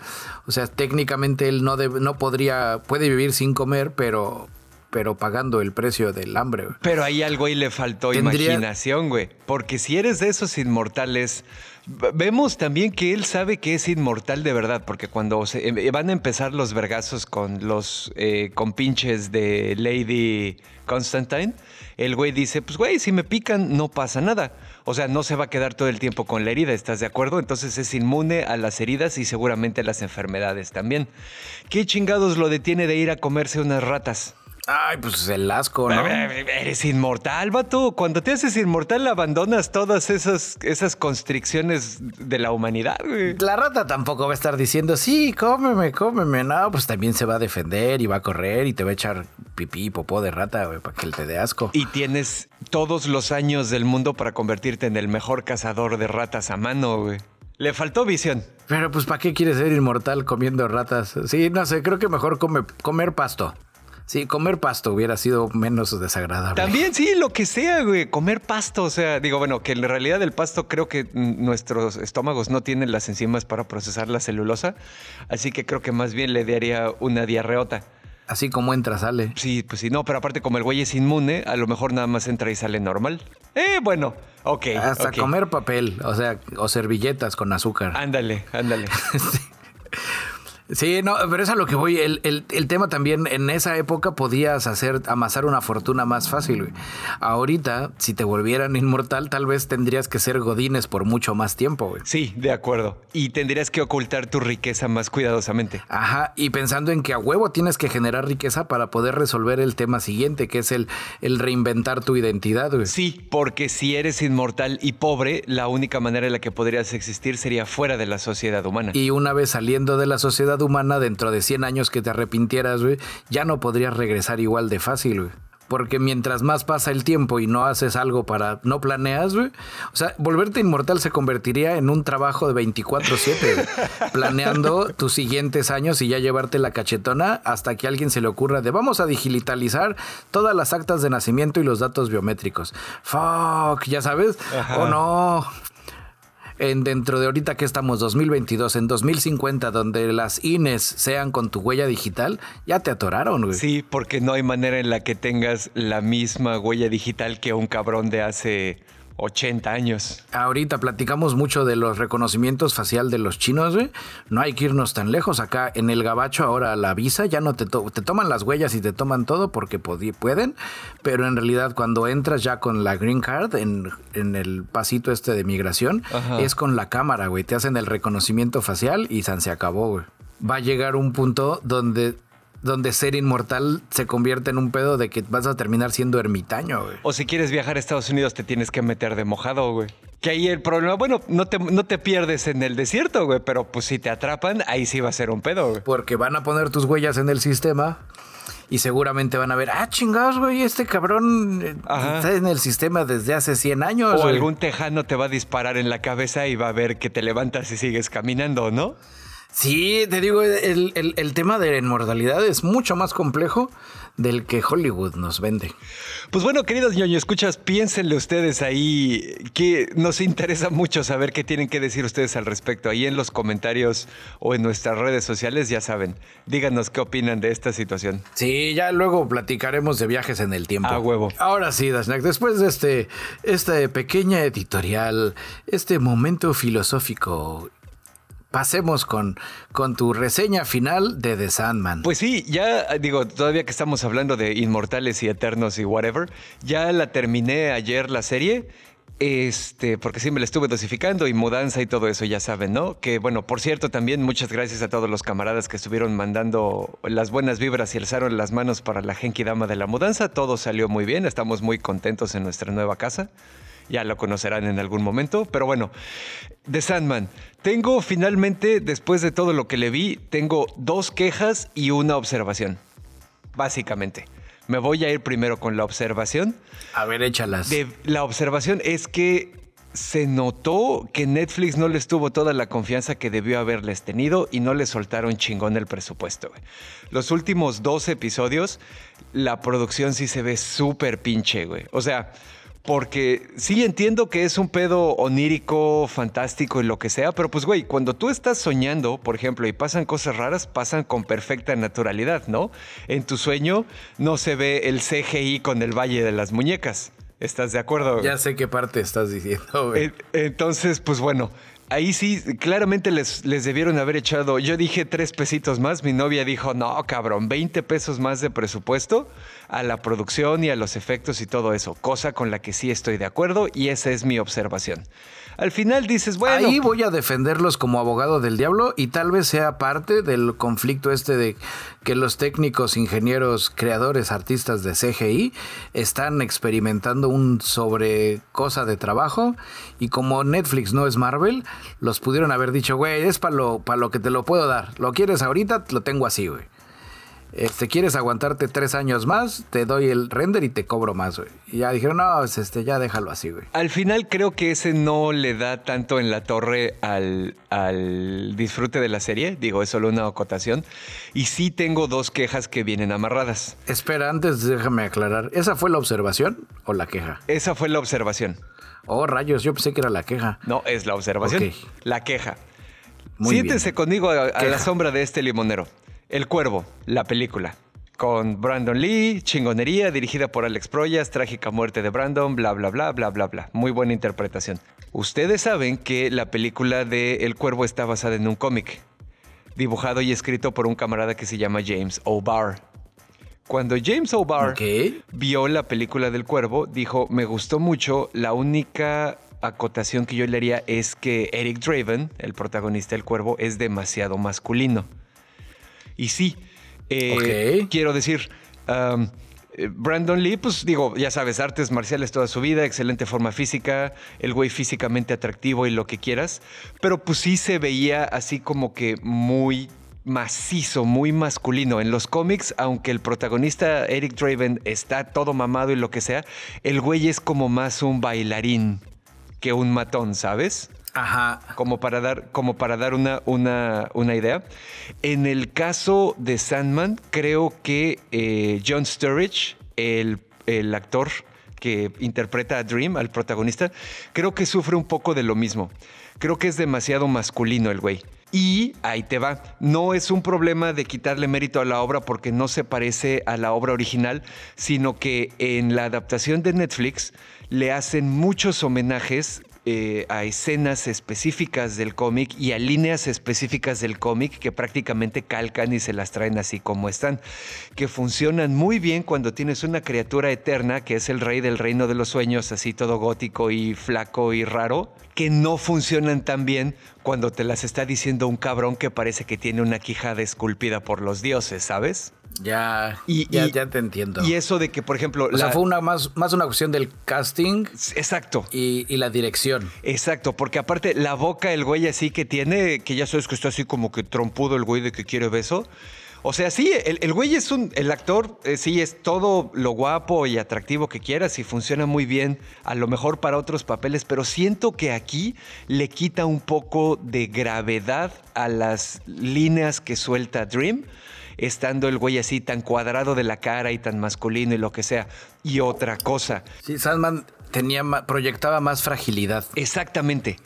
O sea, técnicamente él no, no podría, puede vivir sin comer, pero pero pagando el precio del hambre. Güey. Pero hay algo ahí le faltó imaginación, güey. Porque si eres de esos inmortales Vemos también que él sabe que es inmortal de verdad, porque cuando eh, van a empezar los vergazos con los eh, compinches de Lady Constantine, el güey dice, pues güey, si me pican no pasa nada. O sea, no se va a quedar todo el tiempo con la herida, ¿estás de acuerdo? Entonces es inmune a las heridas y seguramente a las enfermedades también. ¿Qué chingados lo detiene de ir a comerse unas ratas? Ay, pues el asco, ¿no? Eres inmortal, vato. Cuando te haces inmortal, abandonas todas esas, esas constricciones de la humanidad, güey. La rata tampoco va a estar diciendo, sí, cómeme, cómeme. No, pues también se va a defender y va a correr y te va a echar pipí, popó de rata, güey, para que él te dé asco. Y tienes todos los años del mundo para convertirte en el mejor cazador de ratas a mano, güey. Le faltó visión. Pero pues, ¿para qué quieres ser inmortal comiendo ratas? Sí, no sé, creo que mejor come, comer pasto. Sí, comer pasto hubiera sido menos desagradable. También, sí, lo que sea, güey. Comer pasto. O sea, digo, bueno, que en realidad el pasto creo que nuestros estómagos no tienen las enzimas para procesar la celulosa. Así que creo que más bien le daría una diarreota. Así como entra, sale. Sí, pues sí, no, pero aparte, como el güey es inmune, a lo mejor nada más entra y sale normal. Eh, bueno, ok. Hasta comer papel, o sea, o servilletas con azúcar. Ándale, ándale. Sí, no, pero es a lo que voy. El, el, tema también, en esa época podías hacer, amasar una fortuna más fácil, güey. Ahorita, si te volvieran inmortal, tal vez tendrías que ser godines por mucho más tiempo, güey. Sí, de acuerdo. Y tendrías que ocultar tu riqueza más cuidadosamente. Ajá, y pensando en que a huevo tienes que generar riqueza para poder resolver el tema siguiente, que es el, el reinventar tu identidad, güey. Sí, porque si eres inmortal y pobre, la única manera en la que podrías existir sería fuera de la sociedad humana. Y una vez saliendo de la sociedad humana dentro de 100 años que te arrepintieras, güey, ya no podrías regresar igual de fácil, güey. Porque mientras más pasa el tiempo y no haces algo para, no planeas, güey. O sea, volverte inmortal se convertiría en un trabajo de 24/7, planeando tus siguientes años y ya llevarte la cachetona hasta que a alguien se le ocurra de vamos a digitalizar todas las actas de nacimiento y los datos biométricos. Fuck, ya sabes. O no, en dentro de ahorita que estamos 2022, en 2050, donde las INES sean con tu huella digital, ya te atoraron, güey. Sí, porque no hay manera en la que tengas la misma huella digital que un cabrón de hace 80 años. Ahorita platicamos mucho de los reconocimientos facial de los chinos, güey. No hay que irnos tan lejos. Acá en el gabacho ahora la visa ya no te, te toman las huellas y te toman todo porque pueden, pero en realidad cuando entras ya con la green card en, el pasito este de migración, es con la cámara, güey. Te hacen el reconocimiento facial y se acabó, güey. Va a llegar un punto donde donde ser inmortal se convierte en un pedo de que vas a terminar siendo ermitaño, güey. O si quieres viajar a Estados Unidos te tienes que meter de mojado, güey. Que ahí el problema, bueno, no te, no te pierdes en el desierto, güey, pero pues si te atrapan, ahí sí va a ser un pedo, güey. Porque van a poner tus huellas en el sistema y seguramente van a ver, ah, chingados, güey, este cabrón eh, está en el sistema desde hace 100 años. O algún tejano te va a disparar en la cabeza y va a ver que te levantas y sigues caminando, ¿no? Sí, te digo, el, tema de la inmortalidad es mucho más complejo del que Hollywood nos vende. Pues bueno, queridos ñoño, escuchas, piénsenle ustedes ahí, que nos interesa mucho saber qué tienen que decir ustedes al respecto. Ahí en los comentarios o en nuestras redes sociales, ya saben, díganos qué opinan de esta situación. Sí, ya luego platicaremos de viajes en el tiempo. A huevo. Ahora sí, Dashnak, después de este, esta pequeña editorial, este momento filosófico pasemos con, con tu reseña final de The Sandman. Pues sí, ya digo, todavía que estamos hablando de inmortales y eternos y whatever, ya la terminé ayer la serie. Este, porque sí me la estuve dosificando y mudanza y todo eso, ya saben, ¿no? Que bueno, por cierto, también muchas gracias a todos los camaradas que estuvieron mandando las buenas vibras y alzaron las manos para la Genki Dama de la mudanza. Todo salió muy bien, estamos muy contentos en nuestra nueva casa ya lo conocerán en algún momento. Pero bueno, The Sandman. Tengo finalmente, después de todo lo que le vi, tengo dos quejas y una observación. Básicamente. Me voy a ir primero con la observación. A ver, échalas. la observación es que se notó que Netflix no les tuvo toda la confianza que debió haberles tenido y no les soltaron chingón el presupuesto. Los últimos dos episodios, la producción sí se ve súper pinche, güey. O sea, porque sí entiendo que es un pedo onírico, fantástico y lo que sea, pero pues güey, cuando tú estás soñando, por ejemplo, y pasan cosas raras, pasan con perfecta naturalidad, ¿no? En tu sueño no se ve el CGI con el Valle de las Muñecas. ¿Estás de acuerdo? Ya sé qué parte estás diciendo, güey. Entonces, pues bueno, ahí sí, claramente les, les debieron haber echado. Yo dije tres pesitos más, mi novia dijo, no, cabrón, 20 pesos más de presupuesto a la producción y a los efectos y todo eso, cosa con la que sí estoy de acuerdo y esa es mi observación. Al final dices, bueno. Ahí voy a defenderlos como abogado del diablo y tal vez sea parte del conflicto este de que los técnicos, ingenieros, creadores, artistas de CGI están experimentando un sobre cosa de trabajo y como Netflix no es Marvel, los pudieron haber dicho, güey, es para lo, lo que te lo puedo dar. Lo quieres ahorita, lo tengo así, güey. Este, ¿quieres aguantarte tres años más? Te doy el render y te cobro más, güey. Y ya dijeron, no, pues, este, ya déjalo así, güey. Al final creo que ese no le da tanto en la torre al, al disfrute de la serie. Digo, es solo una acotación. Y sí tengo dos quejas que vienen amarradas. Espera, antes déjame aclarar. ¿Esa fue la observación o la queja? Esa fue la observación. Oh, rayos, yo pensé que era la queja. No, es la observación. La queja. Siéntense conmigo a la sombra de este limonero. El Cuervo, la película. Con Brandon Lee, chingonería, dirigida por Alex Proyas, trágica muerte de Brandon, bla, bla, bla, bla, bla, bla. Muy buena interpretación. Ustedes saben que la película de El Cuervo está basada en un cómic. dibujado y escrito por un camarada que se llama James O'Barr. Cuando James O'Barr vio la película del cuervo, dijo, me gustó mucho, la única acotación que yo le haría es que Eric Draven, el protagonista del cuervo, es demasiado masculino. Y sí, eh, quiero decir, um, eh, Brandon Lee, pues digo, ya sabes, artes marciales toda su vida, excelente forma física, el güey físicamente atractivo y lo que quieras, pero pues sí se veía así como que muy macizo, muy masculino. En los cómics, aunque el protagonista Eric Draven está todo mamado y lo que sea, el güey es como más un bailarín que un matón, ¿sabes? Ajá. como para dar, como para dar una, una, una idea. En el caso de Sandman, creo que eh, John Sturridge, el, el actor que interpreta a Dream, al protagonista, creo que sufre un poco de lo mismo. Creo que es demasiado masculino el güey. Y ahí te va. No es un problema de quitarle mérito a la obra porque no se parece a la obra original, sino que en la adaptación de Netflix le hacen muchos homenajes eh, a escenas específicas del cómic y a líneas específicas del cómic que prácticamente calcan y se las traen así como están, que funcionan muy bien cuando tienes una criatura eterna que es el rey del reino de los sueños, así todo gótico y flaco y raro, que no funcionan tan bien cuando te las está diciendo un cabrón que parece que tiene una quijada esculpida por los dioses, ¿sabes? Ya, Y- ya, y- ya te entiendo. Y eso de que, por ejemplo, o sea, la- fue una más, más una cuestión del casting Exacto. y, y la dirección. Exacto, porque aparte la boca, el güey así que tiene, que ya sabes que está así como que trompudo el güey de que quiere beso. O sea, sí, el, el güey es un, el actor, eh, sí, es todo lo guapo y atractivo que quieras y funciona muy bien, a lo mejor para otros papeles, pero siento que aquí le quita un poco de gravedad a las líneas que suelta Dream, estando el güey así tan cuadrado de la cara y tan masculino y lo que sea. Y otra cosa, Sí, Sandman tenía proyectaba más fragilidad. exactamente.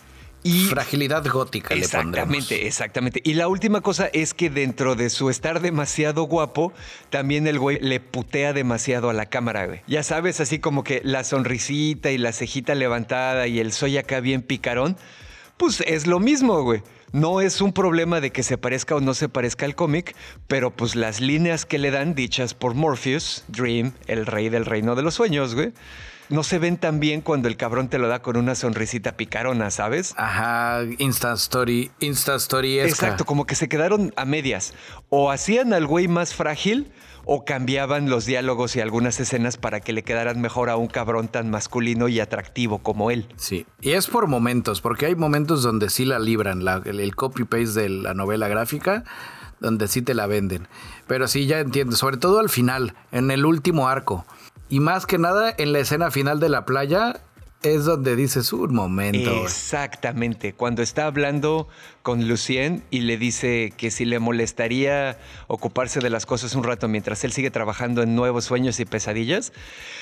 Y Fragilidad gótica le pondremos. Exactamente, exactamente. Y la última cosa es que dentro de su estar demasiado guapo, también el güey le putea demasiado a la cámara, güey. Ya sabes, así como que la sonrisita y la cejita levantada y el soy acá bien picarón, pues es lo mismo, güey. No es un problema de que se parezca o no se parezca al cómic, pero pues las líneas que le dan dichas por Morpheus, Dream, el rey del reino de los sueños, güey, no se ven tan bien cuando el cabrón te lo da con una sonrisita picarona, ¿sabes? Ajá, Insta Story, Insta Story Exacto, como que se quedaron a medias. O hacían al güey más frágil o cambiaban los diálogos y algunas escenas para que le quedaran mejor a un cabrón tan masculino y atractivo como él. Sí, y es por momentos, porque hay momentos donde sí la libran, la- el, el copy-paste de la novela gráfica, donde sí te la venden. Pero sí, ya entiendo, sobre todo al final, en el último arco. Y más que nada, en la escena final de la playa, es donde dices, un momento. güey". Exactamente, cuando está hablando con Lucien y le dice que si le molestaría ocuparse de las cosas un rato mientras él sigue trabajando en nuevos sueños y pesadillas,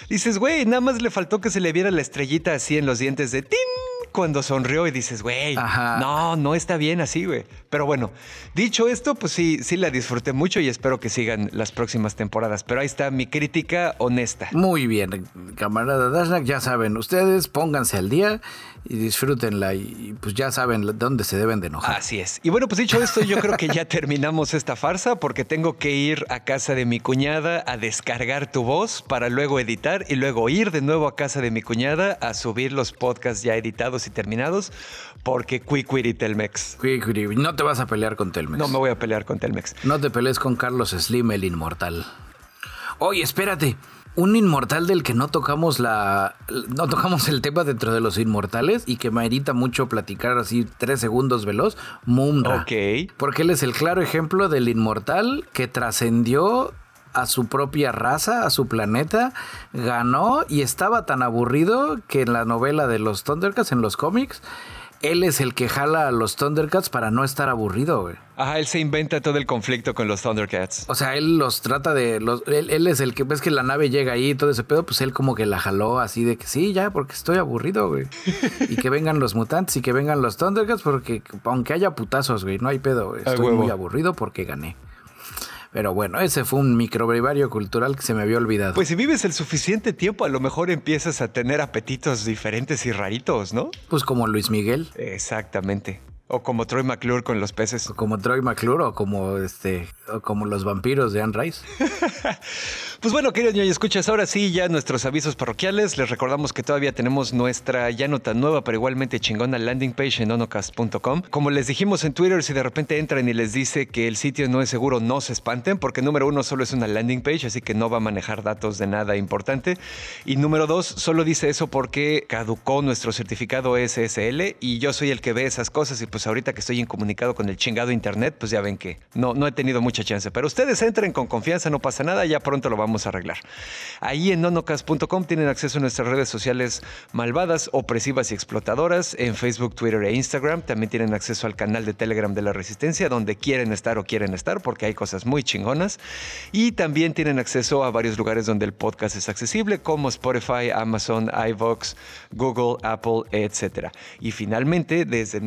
dices, güey, nada más le faltó que se le viera la estrellita así en los dientes de tin cuando sonrió y dices, güey, no, no está bien así, güey. Pero bueno, dicho esto, pues sí, sí la disfruté mucho y espero que sigan las próximas temporadas. Pero ahí está mi crítica honesta. Muy bien, camarada Dashnak, ya saben, ustedes pónganse al día y disfrútenla y, pues ya saben dónde se deben de enojar. Así es. Y bueno, pues dicho esto, yo creo que ya terminamos esta farsa porque tengo que ir a casa de mi cuñada a descargar tu voz para luego editar y luego ir de nuevo a casa de mi cuñada a subir los podcasts ya editados y terminados porque Quick Telmex. Quick, quick, No te vas a pelear con Telmex. No me voy a pelear con Telmex. No te pelees con Carlos Slim, el inmortal. Oye, espérate. Un inmortal del que no tocamos la. No tocamos el tema dentro de los inmortales y que me irrita mucho platicar así tres segundos veloz. Mumra. Ok. Porque él es el claro ejemplo del inmortal que trascendió a su propia raza, a su planeta, ganó y estaba tan aburrido que en la novela de los Thundercats, en los cómics, él es el que jala a los Thundercats para no estar aburrido, güey. Ajá, él se inventa todo el conflicto con los Thundercats. O sea, él los trata de. Los, él, él es el que ves que la nave llega ahí y todo ese pedo, pues él como que la jaló así de que sí, ya, porque estoy aburrido, güey. Y que vengan los mutantes y que vengan los Thundercats, porque aunque haya putazos, güey, no hay pedo, güey. Estoy muy aburrido porque gané. Pero bueno, ese fue un microbrevario cultural que se me había olvidado. Pues si vives el suficiente tiempo, a lo mejor empiezas a tener apetitos diferentes y raritos, ¿no? Pues como Luis Miguel. Exactamente. O como Troy McClure con los peces. O como Troy McClure o como este o como los vampiros de Anne Rice. pues bueno, queridos niños, escuchas ahora sí ya nuestros avisos parroquiales. Les recordamos que todavía tenemos nuestra ya no tan nueva, pero igualmente chingona landing page en onocast.com. Como les dijimos en Twitter, si de repente entran y les dice que el sitio no es seguro, no se espanten, porque número uno solo es una landing page, así que no va a manejar datos de nada importante. Y número dos, solo dice eso porque caducó nuestro certificado SSL y yo soy el que ve esas cosas y pues pues ahorita que estoy incomunicado con el chingado internet, pues ya ven que no, no he tenido mucha chance. Pero ustedes entren con confianza, no pasa nada, ya pronto lo vamos a arreglar. Ahí en nonocast.com tienen acceso a nuestras redes sociales malvadas, opresivas y explotadoras, en Facebook, Twitter e Instagram. También tienen acceso al canal de Telegram de la Resistencia, donde quieren estar o quieren estar, porque hay cosas muy chingonas. Y también tienen acceso a varios lugares donde el podcast es accesible, como Spotify, Amazon, iVoox, Google, Apple, etc. Y finalmente, desde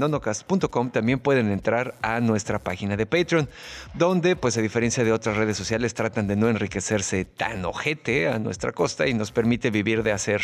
también pueden entrar a nuestra página de Patreon, donde pues a diferencia de otras redes sociales tratan de no enriquecerse tan ojete a nuestra costa y nos permite vivir de hacer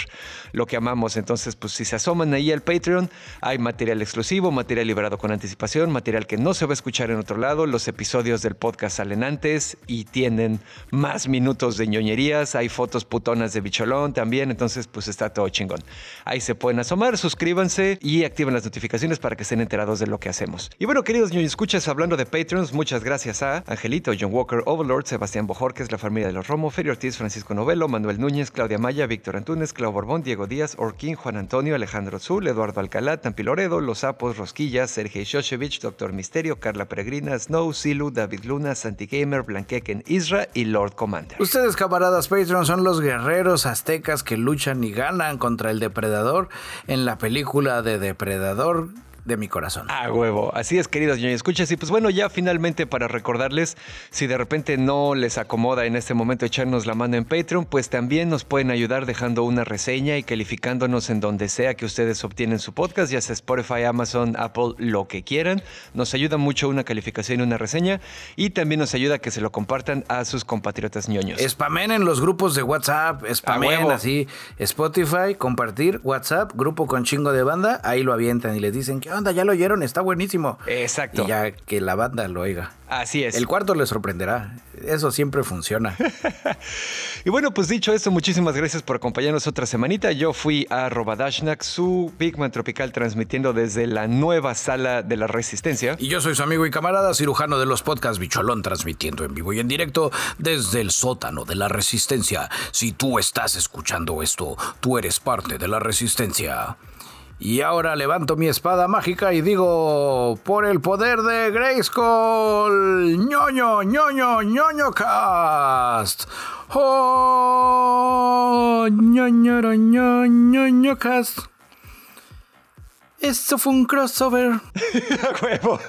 lo que amamos. Entonces pues si se asoman ahí al Patreon, hay material exclusivo, material liberado con anticipación, material que no se va a escuchar en otro lado, los episodios del podcast salen antes y tienen más minutos de ñoñerías, hay fotos putonas de bicholón también, entonces pues está todo chingón. Ahí se pueden asomar, suscríbanse y activen las notificaciones para que estén enterados de lo que hacemos. Y bueno, queridos niños, escuchas hablando de Patreons, muchas gracias a Angelito, John Walker, Overlord, Sebastián Bojorques, la familia de los Romo, Ferio Ortiz, Francisco Novelo, Manuel Núñez, Claudia Maya, Víctor Antunes, Clau Borbón, Diego Díaz, Orquín, Juan Antonio, Alejandro Zul, Eduardo Alcalá, Tampi Loredo, Los Sapos, Rosquillas, Sergei Shoshevich, Doctor Misterio, Carla Peregrina, Snow, Silu, David Luna, Santi Gamer, Blanqueken, Isra y Lord Commander. Ustedes, camaradas Patreon, son los guerreros aztecas que luchan y ganan contra el depredador en la película de Depredador de mi corazón. A huevo. Así es, queridos y escuchas. Y pues bueno, ya finalmente para recordarles, si de repente no les acomoda en este momento echarnos la mano en Patreon, pues también nos pueden ayudar dejando una reseña y calificándonos en donde sea que ustedes obtienen su podcast, ya sea Spotify, Amazon, Apple, lo que quieran. Nos ayuda mucho una calificación y una reseña. Y también nos ayuda a que se lo compartan a sus compatriotas ñoños. Spamen en los grupos de WhatsApp, spamen así. Spotify, compartir, WhatsApp, grupo con chingo de banda, ahí lo avientan y les dicen que onda? Ya lo oyeron, está buenísimo. Exacto. Y ya que la banda lo oiga. Así es. El cuarto les sorprenderá. Eso siempre funciona. y bueno, pues dicho esto, muchísimas gracias por acompañarnos otra semanita. Yo fui a Robadashnak, su Bigman Tropical, transmitiendo desde la nueva sala de la Resistencia. Y yo soy su amigo y camarada, cirujano de los podcasts Bicholón, transmitiendo en vivo y en directo desde el sótano de la Resistencia. Si tú estás escuchando esto, tú eres parte de la Resistencia. Y ahora levanto mi espada mágica y digo, por el poder de Grayskull, ñoño, ñoño, ñoño cast. Oh, ñoño, ñoño, ñoño cast. Esto fue un crossover. huevo.